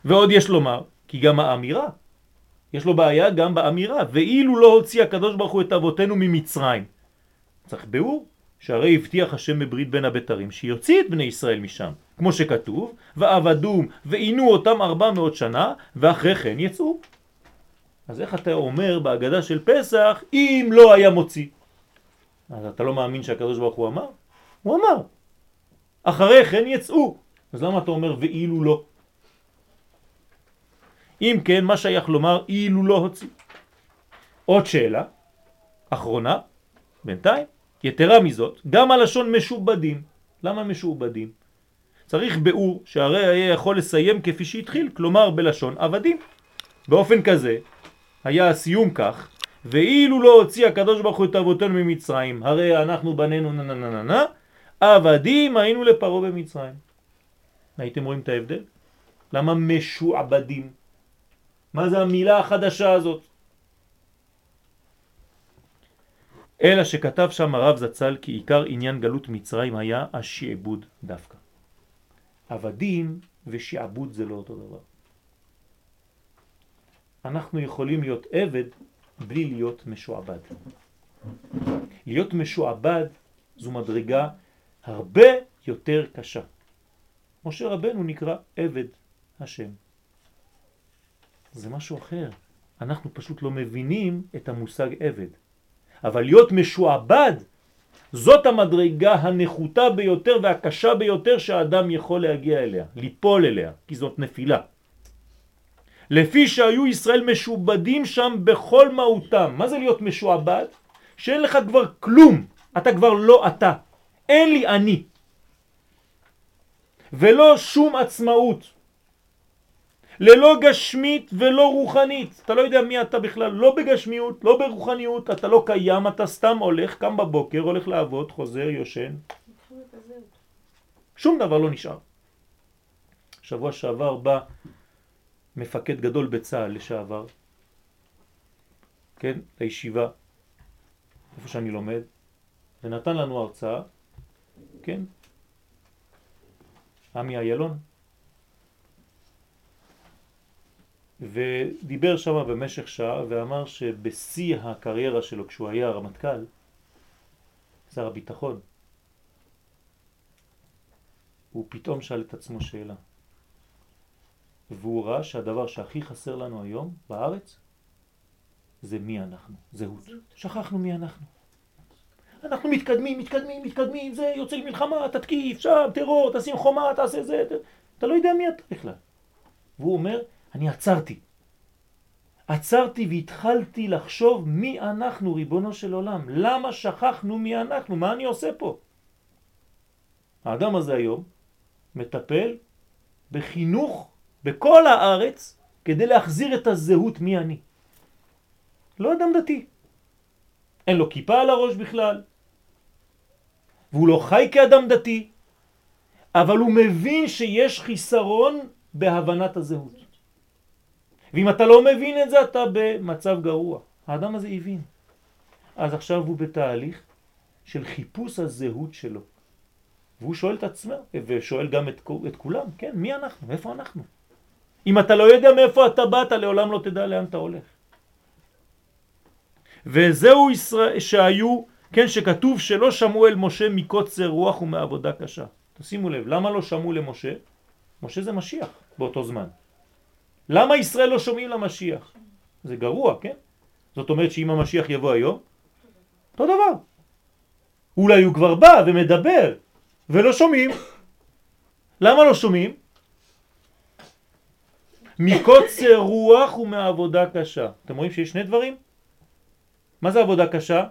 A: ועוד יש לומר, כי גם האמירה, יש לו בעיה גם באמירה, ואילו לא הוציא הקדוש ברוך הוא את אבותינו ממצרים. צריך ביאור, שהרי הבטיח השם בברית בין הבתרים שיוציא את בני ישראל משם, כמו שכתוב, ועבדום ועינו אותם ארבע מאות שנה, ואחרי כן יצאו. אז איך אתה אומר בהגדה של פסח, אם לא היה מוציא? אז אתה לא מאמין שהקדוש ברוך הוא אמר? הוא אמר. אחרי כן יצאו. אז למה אתה אומר ואילו לא? אם כן, מה שייך לומר אילו לא הוציא? עוד שאלה, אחרונה, בינתיים, יתרה מזאת, גם הלשון משובדים. למה משובדים? צריך באור שהרי היה יכול לסיים כפי שהתחיל, כלומר בלשון עבדים. באופן כזה היה הסיום כך, ואילו לא הוציא הקדוש ברוך הוא את אבותינו ממצרים, הרי אנחנו בנינו נה נה נה נה נה, עבדים היינו לפרו במצרים. הייתם רואים את ההבדל? למה משועבדים? מה זה המילה החדשה הזאת? אלא שכתב שם הרב זצ"ל כי עיקר עניין גלות מצרים היה השעבוד דווקא. עבדים ושעבוד זה לא אותו דבר. אנחנו יכולים להיות עבד בלי להיות משועבד. להיות משועבד זו מדרגה הרבה יותר קשה. משה רבנו נקרא עבד השם. זה משהו אחר. אנחנו פשוט לא מבינים את המושג עבד. אבל להיות משועבד זאת המדרגה הנחותה ביותר והקשה ביותר שהאדם יכול להגיע אליה, ליפול אליה, כי זאת נפילה. לפי שהיו ישראל משובדים שם בכל מהותם. מה זה להיות משועבד? שאין לך כבר כלום, אתה כבר לא אתה. אין לי אני. ולא שום עצמאות. ללא גשמית ולא רוחנית. אתה לא יודע מי אתה בכלל, לא בגשמיות, לא ברוחניות, אתה לא קיים, אתה סתם הולך, קם בבוקר, הולך לעבוד, חוזר, יושן. שום דבר לא נשאר. שבוע שעבר בא מפקד גדול בצה"ל לשעבר, כן, לישיבה, איפה שאני לומד, ונתן לנו הרצאה, כן, עמי איילון, ודיבר שם במשך שעה ואמר שבשיא הקריירה שלו כשהוא היה רמטכ"ל, שר הביטחון, הוא פתאום שאל את עצמו שאלה. והוא ראה שהדבר שהכי חסר לנו היום בארץ זה מי אנחנו, זהות. שכחנו מי אנחנו. אנחנו מתקדמים, מתקדמים, מתקדמים, זה יוצא למלחמה, תתקיף, שם, טרור, תשים חומה, תעשה זה, ת... אתה לא יודע מי אתה בכלל. והוא אומר, אני עצרתי. עצרתי והתחלתי לחשוב מי אנחנו, ריבונו של עולם. למה שכחנו מי אנחנו? מה אני עושה פה? האדם הזה היום מטפל בחינוך בכל הארץ כדי להחזיר את הזהות מי אני. לא אדם דתי. אין לו כיפה על הראש בכלל, והוא לא חי כאדם דתי, אבל הוא מבין שיש חיסרון בהבנת הזהות. ואם אתה לא מבין את זה, אתה במצב גרוע. האדם הזה הבין. אז עכשיו הוא בתהליך של חיפוש הזהות שלו. והוא שואל את עצמו, ושואל גם את, את כולם, כן, מי אנחנו? איפה אנחנו? אם אתה לא יודע מאיפה אתה באת, לעולם לא תדע לאן אתה הולך. וזהו ישראל שהיו, כן, שכתוב שלא שמעו אל משה מקוצר רוח ומעבודה קשה. תשימו לב, למה לא שמעו למשה? משה זה משיח באותו זמן. למה ישראל לא שומעים למשיח? זה גרוע, כן? זאת אומרת שאם המשיח יבוא היום, אותו דבר. אולי הוא כבר בא ומדבר ולא שומעים. למה לא שומעים? מקוצר רוח ומעבודה קשה. אתם רואים שיש שני דברים? מה זה עבודה קשה?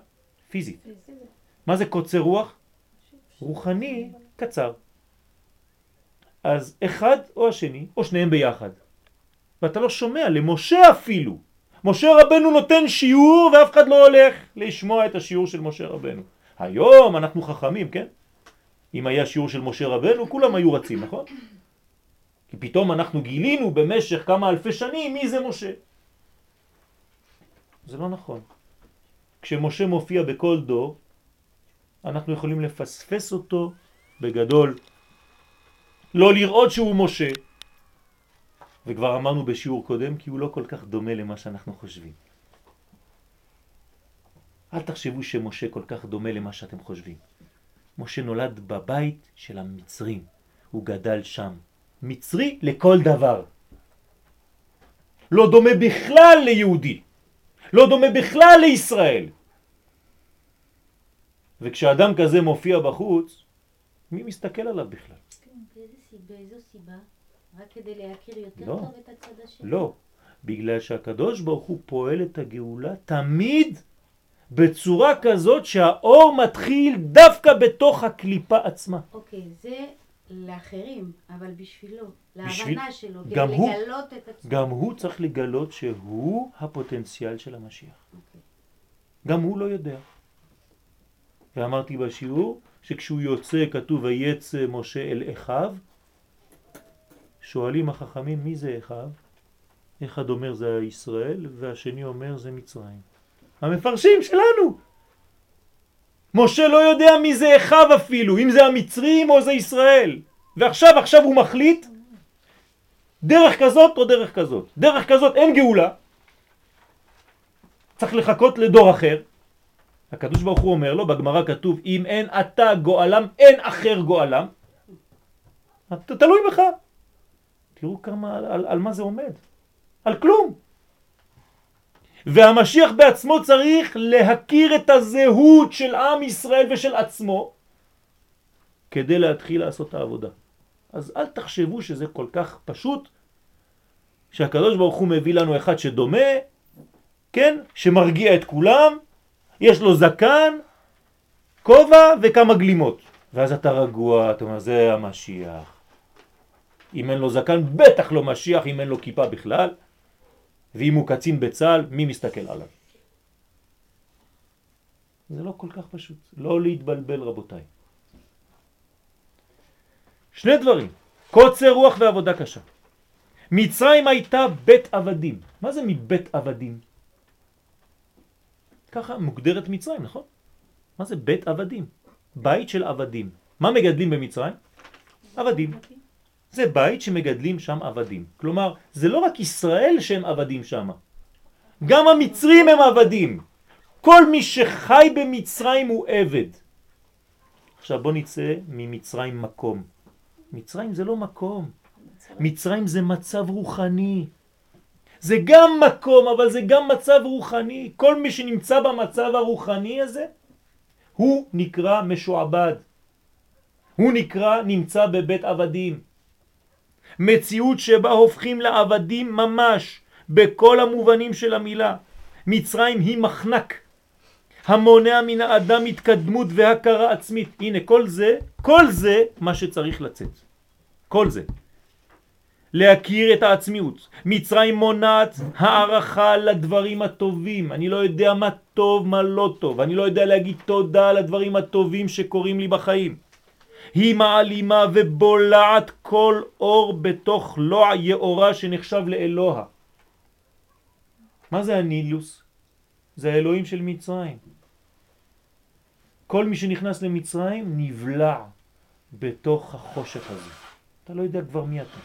A: פיזית. מה זה קוצר רוח? רוחני קצר. אז אחד או השני, או שניהם ביחד. ואתה לא שומע, למשה אפילו. משה רבנו נותן שיעור ואף אחד לא הולך לשמוע את השיעור של משה רבנו. היום אנחנו חכמים, כן? אם היה שיעור של משה רבנו, כולם היו רצים, נכון? כי פתאום אנחנו גילינו במשך כמה אלפי שנים מי זה משה. זה לא נכון. כשמשה מופיע בכל דור, אנחנו יכולים לפספס אותו בגדול, לא לראות שהוא משה, וכבר אמרנו בשיעור קודם כי הוא לא כל כך דומה למה שאנחנו חושבים. אל תחשבו שמשה כל כך דומה למה שאתם חושבים. משה נולד בבית של המצרים, הוא גדל שם. מצרי לכל דבר. לא דומה בכלל ליהודי, לא דומה בכלל לישראל. וכשאדם כזה מופיע בחוץ, מי מסתכל עליו בכלל?
D: כן, באיזו סיבה? רק כדי להכיר יותר
A: לא,
D: טוב את הצד השני?
A: לא, בגלל שהקדוש ברוך הוא פועל את הגאולה תמיד בצורה כזאת שהאור מתחיל דווקא בתוך הקליפה עצמה.
D: אוקיי, זה לאחרים, אבל בשבילו,
A: בשביל-
D: להבנה שלו, כדי
A: גם הוא-
D: לגלות את עצמו.
A: גם הוא צריך לגלות שהוא הפוטנציאל של המשיח.
D: אוקיי.
A: גם הוא לא יודע. ואמרתי בשיעור שכשהוא יוצא כתוב ויצא משה אל אחיו, שואלים החכמים מי זה אחיו? אחד אומר זה ישראל והשני אומר זה מצרים. המפרשים שלנו. משה לא יודע מי זה אחיו אפילו, אם זה המצרים או זה ישראל. ועכשיו, עכשיו הוא מחליט דרך כזאת או דרך כזאת. דרך כזאת אין גאולה. צריך לחכות לדור אחר. הקדוש ברוך הוא אומר לו, בגמרא כתוב, אם אין אתה גואלם, אין אחר גואלם. תלוי בך. תראו כמה, על, על, על מה זה עומד. על כלום. והמשיח בעצמו צריך להכיר את הזהות של עם ישראל ושל עצמו כדי להתחיל לעשות את העבודה. אז אל תחשבו שזה כל כך פשוט שהקדוש ברוך הוא מביא לנו אחד שדומה, כן, שמרגיע את כולם, יש לו זקן, כובע וכמה גלימות. ואז אתה רגוע, אתה אומר, זה המשיח. אם אין לו זקן, בטח לא משיח, אם אין לו כיפה בכלל. ואם הוא קצין בצה"ל, מי מסתכל עליו? זה לא כל כך פשוט. לא להתבלבל רבותיי. שני דברים, קוצר רוח ועבודה קשה. מצרים הייתה בית עבדים. מה זה מבית עבדים? ככה מוגדרת מצרים, נכון? מה זה בית עבדים? בית של עבדים. מה מגדלים במצרים? עבדים. זה בית שמגדלים שם עבדים. כלומר, זה לא רק ישראל שהם עבדים שם, גם המצרים הם עבדים. כל מי שחי במצרים הוא עבד. עכשיו בוא נצא ממצרים מקום. מצרים זה לא מקום, מצרים זה מצב רוחני. זה גם מקום, אבל זה גם מצב רוחני. כל מי שנמצא במצב הרוחני הזה, הוא נקרא משועבד. הוא נקרא נמצא בבית עבדים. מציאות שבה הופכים לעבדים ממש, בכל המובנים של המילה. מצרים היא מחנק, המונע מן האדם התקדמות והכרה עצמית. הנה כל זה, כל זה מה שצריך לצאת. כל זה. להכיר את העצמיות. מצרים מונעת הערכה לדברים הטובים. אני לא יודע מה טוב, מה לא טוב. אני לא יודע להגיד תודה על הדברים הטובים שקורים לי בחיים. היא מעלימה ובולעת כל אור בתוך לוע יאורה שנחשב לאלוה. מה זה הנילוס? זה האלוהים של מצרים. כל מי שנכנס למצרים נבלע בתוך החושך הזה. אתה לא יודע כבר מי אתה.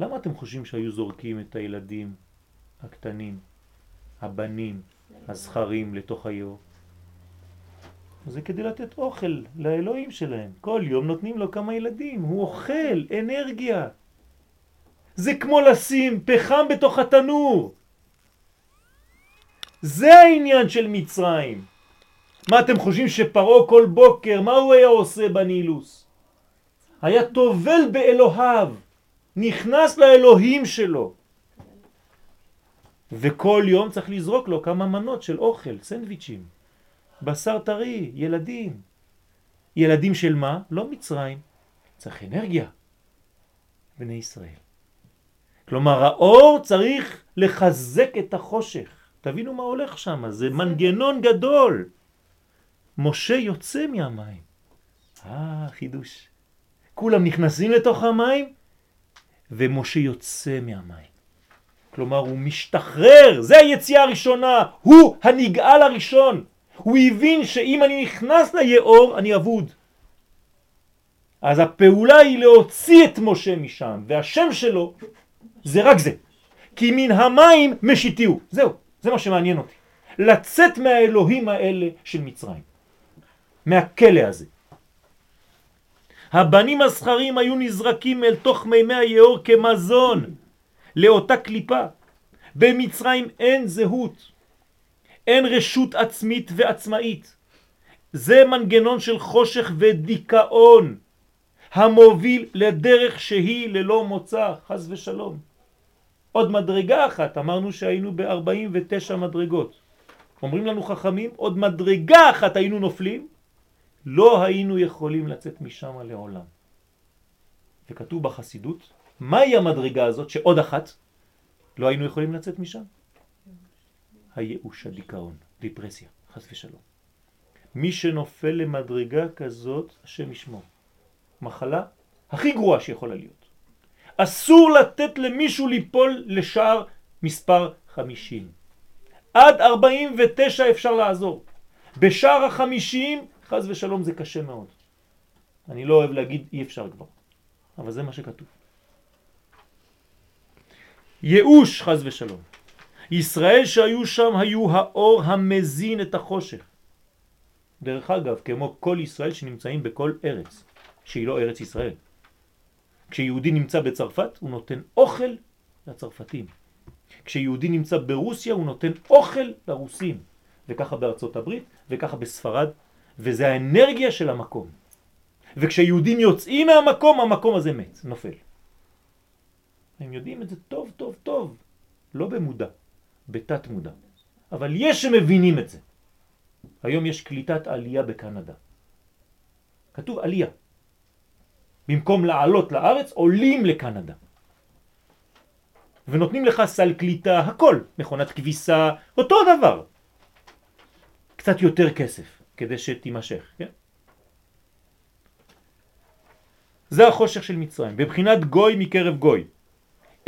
A: למה אתם חושבים שהיו זורקים את הילדים הקטנים, הבנים, הזכרים לתוך היאור? זה כדי לתת אוכל לאלוהים שלהם. כל יום נותנים לו כמה ילדים, הוא אוכל, אנרגיה. זה כמו לשים פחם בתוך התנור. זה העניין של מצרים. מה אתם חושבים שפרעה כל בוקר, מה הוא היה עושה בנילוס? היה טובל באלוהיו, נכנס לאלוהים שלו. וכל יום צריך לזרוק לו כמה מנות של אוכל, סנדוויצ'ים, בשר טרי, ילדים. ילדים של מה? לא מצרים, צריך אנרגיה. בני ישראל. כלומר האור צריך לחזק את החושך. תבינו מה הולך שם, זה מנגנון גדול. משה יוצא מהמים. אה, חידוש. כולם נכנסים לתוך המים, ומשה יוצא מהמים. כלומר, הוא משתחרר, זה היציאה הראשונה, הוא הנגאל הראשון. הוא הבין שאם אני נכנס ליאור, אני אבוד. אז הפעולה היא להוציא את משה משם, והשם שלו זה רק זה. כי מן המים משיתיהו. זהו, זה מה שמעניין אותי. לצאת מהאלוהים האלה של מצרים. מהכלא הזה. הבנים הזכרים היו נזרקים אל תוך מימי היאור כמזון לאותה קליפה. במצרים אין זהות, אין רשות עצמית ועצמאית. זה מנגנון של חושך ודיכאון המוביל לדרך שהיא ללא מוצא, חז ושלום. עוד מדרגה אחת, אמרנו שהיינו ב-49 מדרגות. אומרים לנו חכמים, עוד מדרגה אחת היינו נופלים, לא היינו יכולים לצאת משם לעולם. וכתוב בחסידות, מהי המדרגה הזאת שעוד אחת לא היינו יכולים לצאת משם? הייאוש, הדיכאון, דיפרסיה, חס ושלום. מי שנופל למדרגה כזאת, השם ישמור. מחלה הכי גרועה שיכולה להיות. אסור לתת למישהו ליפול לשער מספר 50. עד 49 אפשר לעזור. בשער החמישים חז ושלום זה קשה מאוד. אני לא אוהב להגיד אי אפשר כבר, אבל זה מה שכתוב. ייאוש חז ושלום. ישראל שהיו שם היו האור המזין את החושך. דרך אגב, כמו כל ישראל שנמצאים בכל ארץ, שהיא לא ארץ ישראל. כשיהודי נמצא בצרפת הוא נותן אוכל לצרפתים. כשיהודי נמצא ברוסיה הוא נותן אוכל לרוסים. וככה בארצות הברית, וככה בספרד, וזה האנרגיה של המקום. וכשיהודים יוצאים מהמקום, המקום הזה מת, נופל. הם יודעים את זה טוב טוב טוב, לא במודע, בתת מודע. אבל יש שמבינים את זה. היום יש קליטת עלייה בקנדה. כתוב עלייה. במקום לעלות לארץ, עולים לקנדה. ונותנים לך סל קליטה, הכל, מכונת כביסה, אותו דבר. קצת יותר כסף, כדי שתימשך, כן? זה החושך של מצרים, בבחינת גוי מקרב גוי.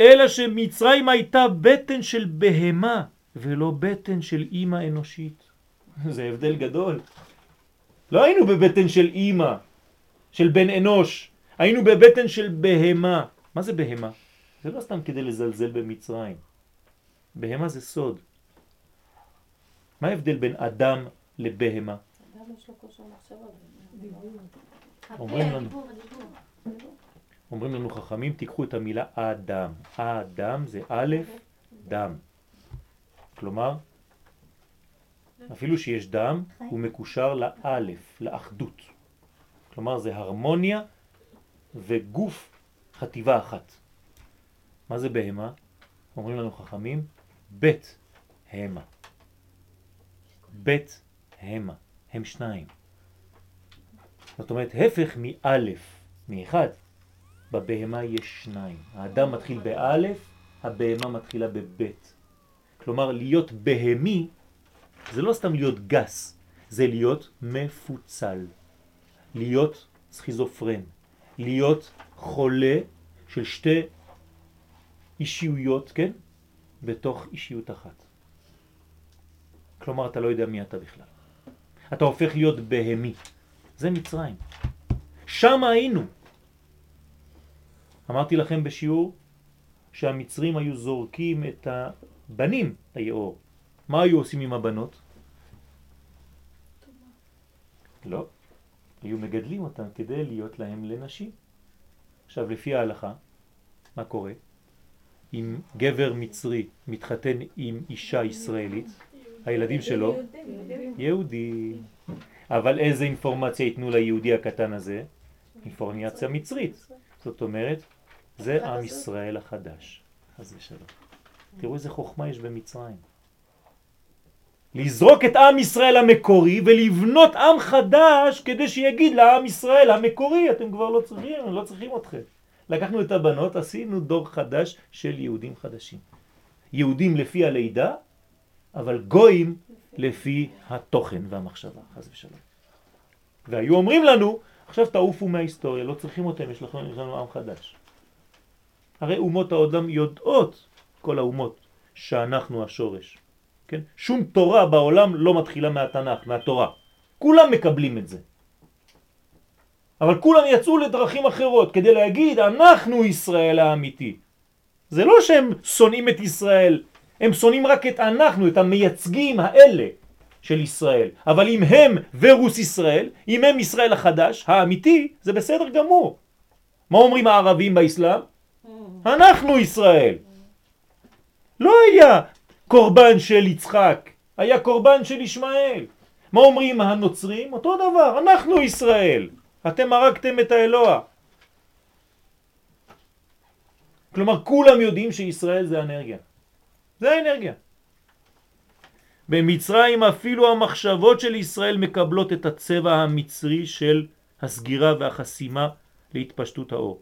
A: אלא שמצרים הייתה בטן של בהמה ולא בטן של אימא אנושית. <laughs> זה הבדל גדול. לא היינו בבטן של אימא, של בן אנוש, היינו בבטן של בהמה. מה זה בהמה? זה לא סתם כדי לזלזל במצרים. בהמה זה סוד. מה ההבדל בין אדם לבהמה?
B: אדם יש לו כושר מחשבה.
A: אומרים לנו. אומרים לנו חכמים, תיקחו את המילה אדם. אדם זה א', דם. כלומר, אפילו שיש דם, הוא מקושר לאלף, לאחדות. כלומר, זה הרמוניה וגוף חטיבה אחת. מה זה בהמה? אומרים לנו חכמים, בית המה. בית המה. הם שניים. זאת אומרת, הפך מאלף, מאחד. בבהמה יש שניים. האדם מתחיל באלף, הבהמה מתחילה בבית. כלומר, להיות בהמי זה לא סתם להיות גס, זה להיות מפוצל. להיות סכיזופרן. להיות חולה של שתי אישיויות, כן? בתוך אישיות אחת. כלומר, אתה לא יודע מי אתה בכלל. אתה הופך להיות בהמי. זה מצרים. שם היינו. אמרתי לכם בשיעור שהמצרים היו זורקים את הבנים ליאור. מה היו עושים עם הבנות? לא. היו מגדלים אותם כדי להיות להם לנשים. עכשיו, לפי ההלכה, מה קורה? אם גבר מצרי מתחתן עם אישה ישראלית, הילדים שלו יהודי. אבל איזה אינפורמציה ייתנו ליהודי הקטן הזה? אינפורמציה מצרית. זאת אומרת, זה עם ישראל החדש. חס ושלום. תראו איזה חוכמה יש במצרים. לזרוק את עם ישראל המקורי ולבנות עם חדש כדי שיגיד לעם ישראל המקורי, אתם כבר לא צריכים, לא צריכים אתכם. לקחנו את הבנות, עשינו דור חדש של יהודים חדשים. יהודים לפי הלידה, אבל גויים לפי התוכן והמחשבה, חס ושלום. והיו אומרים לנו, עכשיו תעופו מההיסטוריה, לא צריכים אותם, יש לכם, יש לנו עם חדש. הרי אומות העולם יודעות, כל האומות, שאנחנו השורש. כן? שום תורה בעולם לא מתחילה מהתנ"ך, מהתורה. כולם מקבלים את זה. אבל כולם יצאו לדרכים אחרות כדי להגיד אנחנו ישראל האמיתי. זה לא שהם שונאים את ישראל, הם שונאים רק את אנחנו, את המייצגים האלה של ישראל. אבל אם הם ורוס ישראל, אם הם ישראל החדש, האמיתי, זה בסדר גמור. מה אומרים הערבים באסלאם? אנחנו ישראל. לא היה קורבן של יצחק, היה קורבן של ישמעאל. מה אומרים הנוצרים? אותו דבר, אנחנו ישראל. אתם הרגתם את האלוה. כלומר, כולם יודעים שישראל זה אנרגיה. זה האנרגיה. במצרים אפילו המחשבות של ישראל מקבלות את הצבע המצרי של הסגירה והחסימה להתפשטות האור.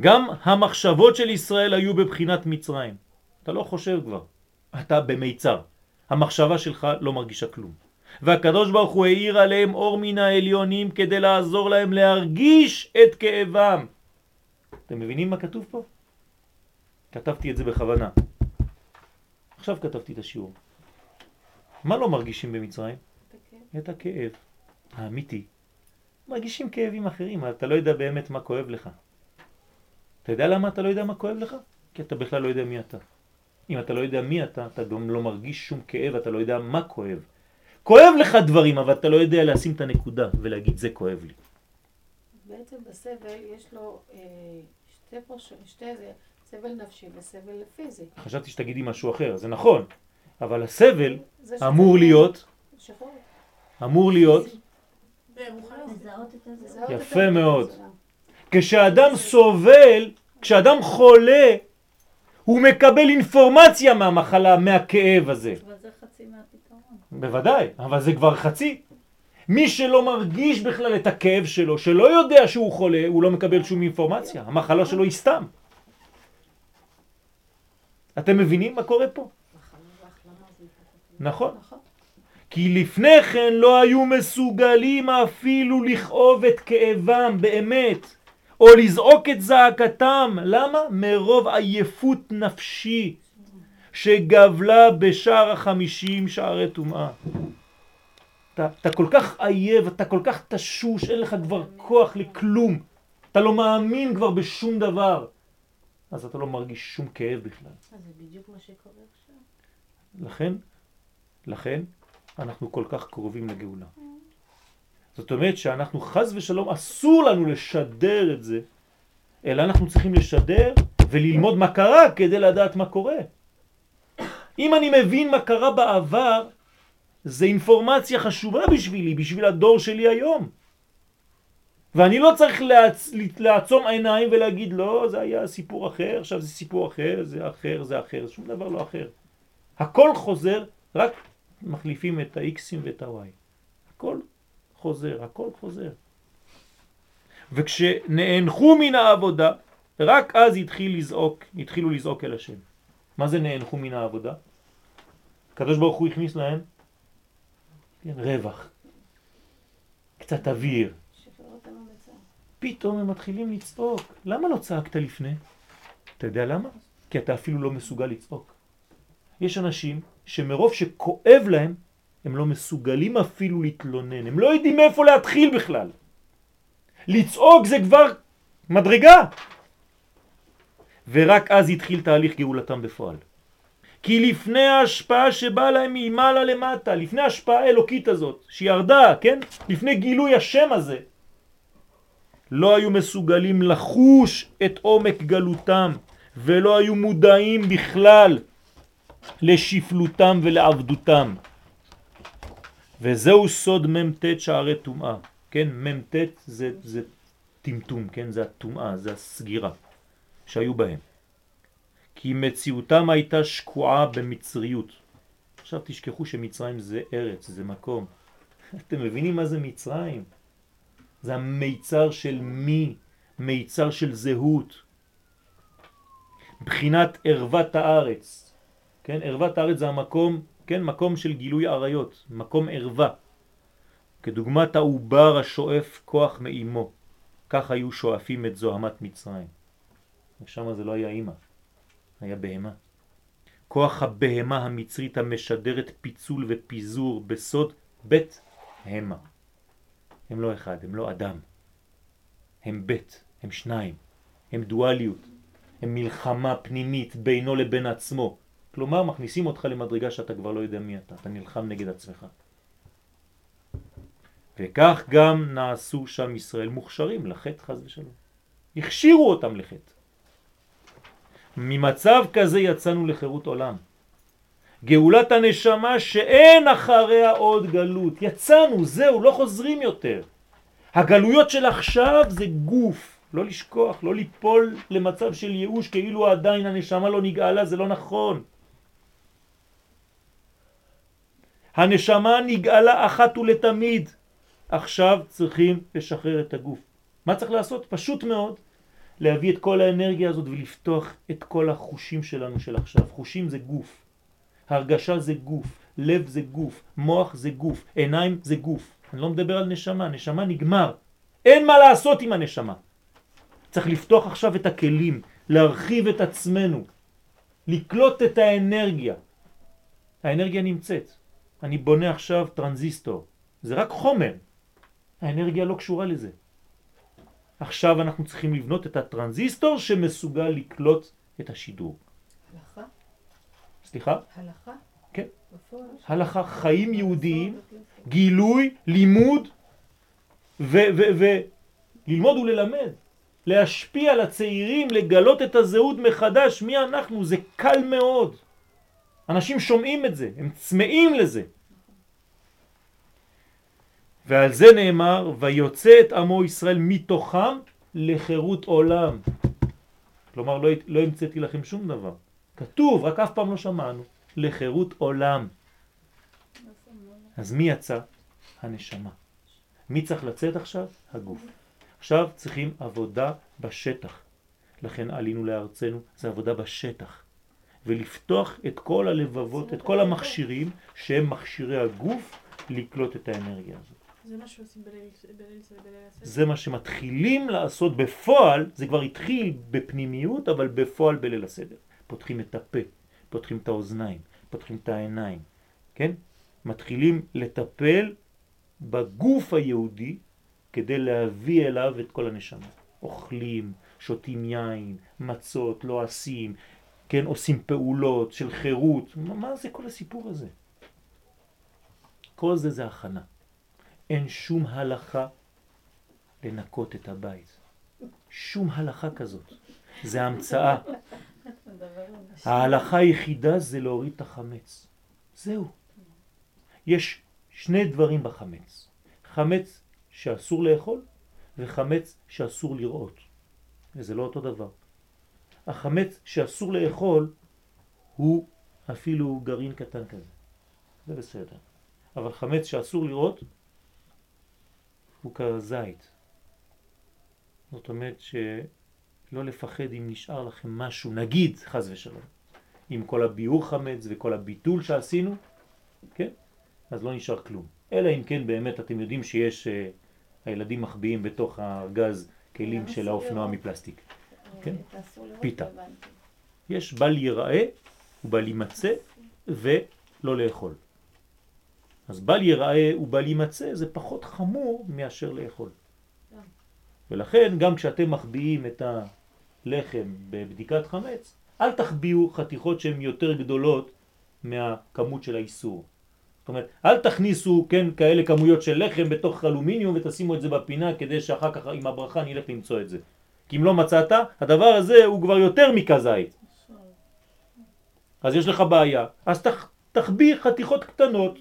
A: גם המחשבות של ישראל היו בבחינת מצרים. אתה לא חושב כבר, אתה במיצר. המחשבה שלך לא מרגישה כלום. והקדוש ברוך הוא העיר עליהם אור מן העליונים כדי לעזור להם להרגיש את כאבם. אתם מבינים מה כתוב פה? כתבתי את זה בכוונה. עכשיו כתבתי את השיעור. מה לא מרגישים במצרים? את הכאב האמיתי. מרגישים כאבים אחרים, אתה לא יודע באמת מה כואב לך. אתה יודע למה אתה לא יודע מה כואב לך? כי אתה בכלל לא יודע מי אתה. אם אתה לא יודע מי אתה, אתה גם לא מרגיש שום כאב, אתה לא יודע מה כואב. כואב לך דברים, אבל אתה לא יודע לשים את הנקודה ולהגיד זה כואב לי.
B: בעצם בסבל יש לו אה, שתי פרש... שתי זה, סבל נפשי וסבל פיזי.
A: חשבתי שתגידי משהו אחר, זה נכון, אבל הסבל אמור להיות. אמור להיות, יפה מאוד. כשאדם סובל, כשאדם חולה, הוא מקבל אינפורמציה מהמחלה, מהכאב הזה.
B: אבל זה חצי מהפתרון.
A: בוודאי, אבל זה כבר חצי. מי שלא מרגיש בכלל את הכאב שלו, שלא יודע שהוא חולה, הוא לא מקבל שום אינפורמציה. המחלה שלו היא סתם. אתם מבינים מה קורה פה? נכון.
B: נכון.
A: כי לפני כן לא היו מסוגלים אפילו לכאוב את כאבם באמת, או לזעוק את זעקתם. למה? מרוב עייפות נפשי שגבלה בשער החמישים שערי טומאה. אתה, אתה כל כך עייב, אתה כל כך תשוש, אין לך כבר כוח לכלום. אתה לא מאמין כבר בשום דבר. אז אתה לא מרגיש שום כאב בכלל.
D: אז זה בדיוק מה שקורה עכשיו.
A: לכן, לכן, אנחנו כל כך קרובים לגאולה. זאת אומרת שאנחנו חז ושלום אסור לנו לשדר את זה, אלא אנחנו צריכים לשדר וללמוד מה קרה כדי לדעת מה קורה. אם אני מבין מה קרה בעבר, זה אינפורמציה חשובה בשבילי, בשביל הדור שלי היום. ואני לא צריך לעצ... לעצום עיניים ולהגיד לא, זה היה סיפור אחר, עכשיו זה סיפור אחר, זה אחר, זה אחר, שום דבר לא אחר. הכל חוזר, רק מחליפים את ה-Xים ואת ה-Y. הכל חוזר, הכל חוזר. וכשנאנחו מן העבודה, רק אז התחיל לזעוק, התחילו לזעוק אל השם. מה זה נאנחו מן העבודה? הקדוש ברוך הוא הכניס להם כן, רווח, קצת אוויר. פתאום הם מתחילים לצעוק. למה לא צעקת לפני? אתה יודע למה? כי אתה אפילו לא מסוגל לצעוק. יש אנשים שמרוב שכואב להם, הם לא מסוגלים אפילו להתלונן. הם לא יודעים מאיפה להתחיל בכלל. לצעוק זה כבר מדרגה. ורק אז התחיל תהליך גאולתם בפועל. כי לפני ההשפעה שבאה להם ממעלה למטה, לפני ההשפעה האלוקית הזאת, שירדה, כן? לפני גילוי השם הזה, לא היו מסוגלים לחוש את עומק גלותם, ולא היו מודעים בכלל לשפלותם ולעבדותם. וזהו סוד מ"ט שערי טומאה, כן? מ"ט זה, זה טמטום, כן? זה הטומאה, זה הסגירה שהיו בהם. כי מציאותם הייתה שקועה במצריות. עכשיו תשכחו שמצרים זה ארץ, זה מקום. אתם מבינים מה זה מצרים? זה המיצר של מי, מיצר של זהות. בחינת ערוות הארץ. כן, ערוות הארץ זה המקום, כן, מקום של גילוי עריות, מקום ערווה. כדוגמת העובר השואף כוח מאימו. כך היו שואפים את זוהמת מצרים. ושם זה לא היה אימא. היה בהמה. כוח הבהמה המצרית המשדרת פיצול ופיזור בסוד בית המה. הם לא אחד, הם לא אדם. הם בית, הם שניים, הם דואליות, הם מלחמה פנימית בינו לבין עצמו. כלומר, מכניסים אותך למדרגה שאתה כבר לא יודע מי אתה, אתה נלחם נגד עצמך. וכך גם נעשו שם ישראל מוכשרים לחטא חז ושלום. הכשירו אותם לחטא. ממצב כזה יצאנו לחירות עולם. גאולת הנשמה שאין אחריה עוד גלות. יצאנו, זהו, לא חוזרים יותר. הגלויות של עכשיו זה גוף, לא לשכוח, לא ליפול למצב של ייאוש כאילו עדיין הנשמה לא נגאלה, זה לא נכון. הנשמה נגאלה אחת ולתמיד. עכשיו צריכים לשחרר את הגוף. מה צריך לעשות? פשוט מאוד, להביא את כל האנרגיה הזאת ולפתוח את כל החושים שלנו של עכשיו. חושים זה גוף, הרגשה זה גוף, לב זה גוף, מוח זה גוף, עיניים זה גוף. אני לא מדבר על נשמה, נשמה נגמר. אין מה לעשות עם הנשמה. צריך לפתוח עכשיו את הכלים, להרחיב את עצמנו, לקלוט את האנרגיה. האנרגיה נמצאת. אני בונה עכשיו טרנזיסטור. זה רק חומר. האנרגיה לא קשורה לזה. עכשיו אנחנו צריכים לבנות את הטרנזיסטור שמסוגל לקלוט את השידור.
B: הלכה?
A: סליחה?
B: הלכה?
A: כן. הלכה, חיים יהודיים, גילוי, לימוד, וללמוד וללמד, להשפיע לצעירים, לגלות את הזהות מחדש, מי אנחנו, זה קל מאוד. אנשים שומעים את זה, הם צמאים לזה. ועל זה נאמר, ויוצא את עמו ישראל מתוכם לחירות עולם. כלומר, לא, לא המצאתי לכם שום דבר. כתוב, רק אף פעם לא שמענו. לחירות עולם. אז מי יצא? הנשמה. מי צריך לצאת עכשיו? הגוף. עכשיו צריכים עבודה בשטח. לכן עלינו לארצנו, זה עבודה בשטח. ולפתוח את כל הלבבות, את כל המכשירים שהם מכשירי הגוף לקלוט את האנרגיה הזאת.
F: זה מה שעושים בליל הסדר?
A: זה מה שמתחילים לעשות בפועל, זה כבר התחיל בפנימיות, אבל בפועל בליל הסדר. פותחים את הפה, פותחים את האוזניים, פותחים את העיניים, כן? מתחילים לטפל בגוף היהודי כדי להביא אליו את כל הנשמה. אוכלים, שותים יין, מצות, לועסים, כן, עושים פעולות של חירות. מה זה כל הסיפור הזה? כל זה זה הכנה. אין שום הלכה לנקות את הבית. שום הלכה כזאת. זה המצאה. ההלכה היחידה זה להוריד את החמץ. זהו. יש שני דברים בחמץ. חמץ שאסור לאכול וחמץ שאסור לראות. וזה לא אותו דבר. החמץ שאסור לאכול הוא אפילו גרעין קטן כזה. זה בסדר. אבל חמץ שאסור לראות הוא כזית. זאת אומרת שלא לפחד אם נשאר לכם משהו, נגיד חז ושלום, עם כל הביאור חמץ וכל הביטול שעשינו, כן? אז לא נשאר כלום. אלא אם כן באמת אתם יודעים שיש, uh, הילדים מחביאים בתוך הגז כלים של האופנוע מפלסטיק. כן? פיתה. יש בל ייראה ובל יימצא ולא לאכול. אז בל ייראה ובל יימצא זה פחות חמור מאשר לאכול. ולכן גם כשאתם מחביאים את הלחם בבדיקת חמץ, אל תחביאו חתיכות שהן יותר גדולות מהכמות של האיסור. זאת אומרת, אל תכניסו, כן, כאלה כמויות של לחם בתוך אלומיניום ותשימו את זה בפינה כדי שאחר כך עם הברכה נלך למצוא את זה. כי אם לא מצאת, הדבר הזה הוא כבר יותר מכזית. אז יש לך בעיה. אז תח, תחביא חתיכות קטנות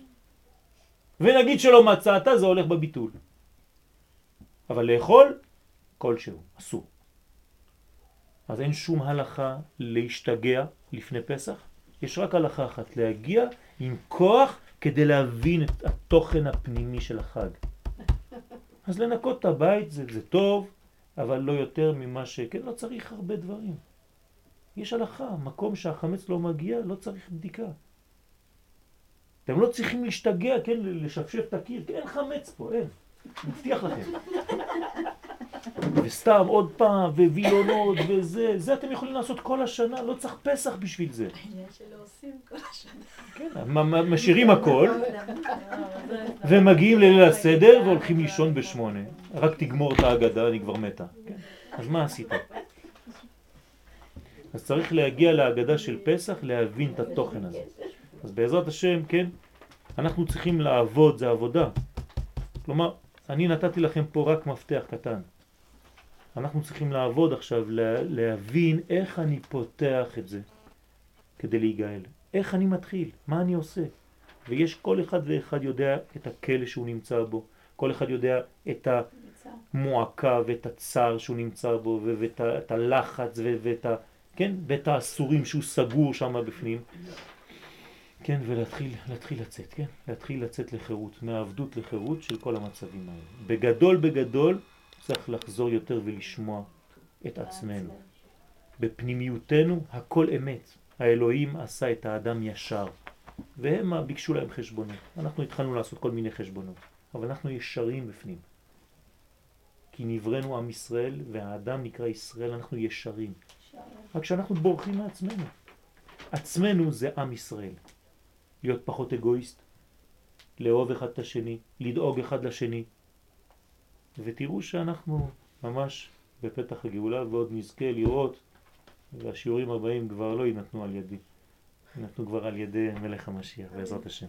A: ונגיד שלא מצאת, זה הולך בביטול. אבל לאכול, כלשהו, אסור. אז אין שום הלכה להשתגע לפני פסח, יש רק הלכה אחת, להגיע עם כוח כדי להבין את התוכן הפנימי של החג. אז לנקות את הבית זה, זה טוב, אבל לא יותר ממה ש... כן, לא צריך הרבה דברים. יש הלכה, מקום שהחמץ לא מגיע, לא צריך בדיקה. אתם לא צריכים להשתגע, כן, לשפשף את הקיר, אין חמץ פה, אין. מבטיח לכם. וסתם עוד פעם, ווילונות וזה, זה אתם יכולים לעשות כל השנה, לא צריך פסח בשביל זה.
F: העניין שלא עושים כל השנה.
A: כן, משאירים הכל, <laughs> ומגיעים לליל הסדר והולכים לישון בשמונה. רק תגמור את ההגדה, אני כבר מתה. כן. אז מה עשית? אז צריך להגיע להגדה של פסח, להבין את התוכן הזה. אז בעזרת השם, כן, אנחנו צריכים לעבוד, זה עבודה. כלומר, אני נתתי לכם פה רק מפתח קטן. אנחנו צריכים לעבוד עכשיו, להבין איך אני פותח את זה כדי להיגאל. איך אני מתחיל, מה אני עושה. ויש כל אחד ואחד יודע את הכלא שהוא נמצא בו, כל אחד יודע את המועקה ואת הצער שהוא נמצא בו ואת הלחץ ואת, כן, ואת האסורים שהוא סגור שם בפנים. כן, ולהתחיל להתחיל לצאת, כן? להתחיל לצאת לחירות, מהעבדות לחירות של כל המצבים האלה. בגדול בגדול צריך לחזור יותר ולשמוע את עצמנו. בפנימיותנו הכל אמת. האלוהים עשה את האדם ישר, והם ביקשו להם חשבונות. אנחנו התחלנו לעשות כל מיני חשבונות, אבל אנחנו ישרים בפנים. כי נברנו עם ישראל והאדם נקרא ישראל, אנחנו ישרים. רק שאנחנו בורחים מעצמנו. עצמנו זה עם ישראל. להיות פחות אגואיסט, לאהוב אחד את השני, לדאוג אחד לשני. ותראו שאנחנו ממש בפתח הגאולה ועוד נזכה לראות, והשיעורים הבאים כבר לא יינתנו על ידי, יינתנו כבר על ידי מלך המשיח בעזרת השם.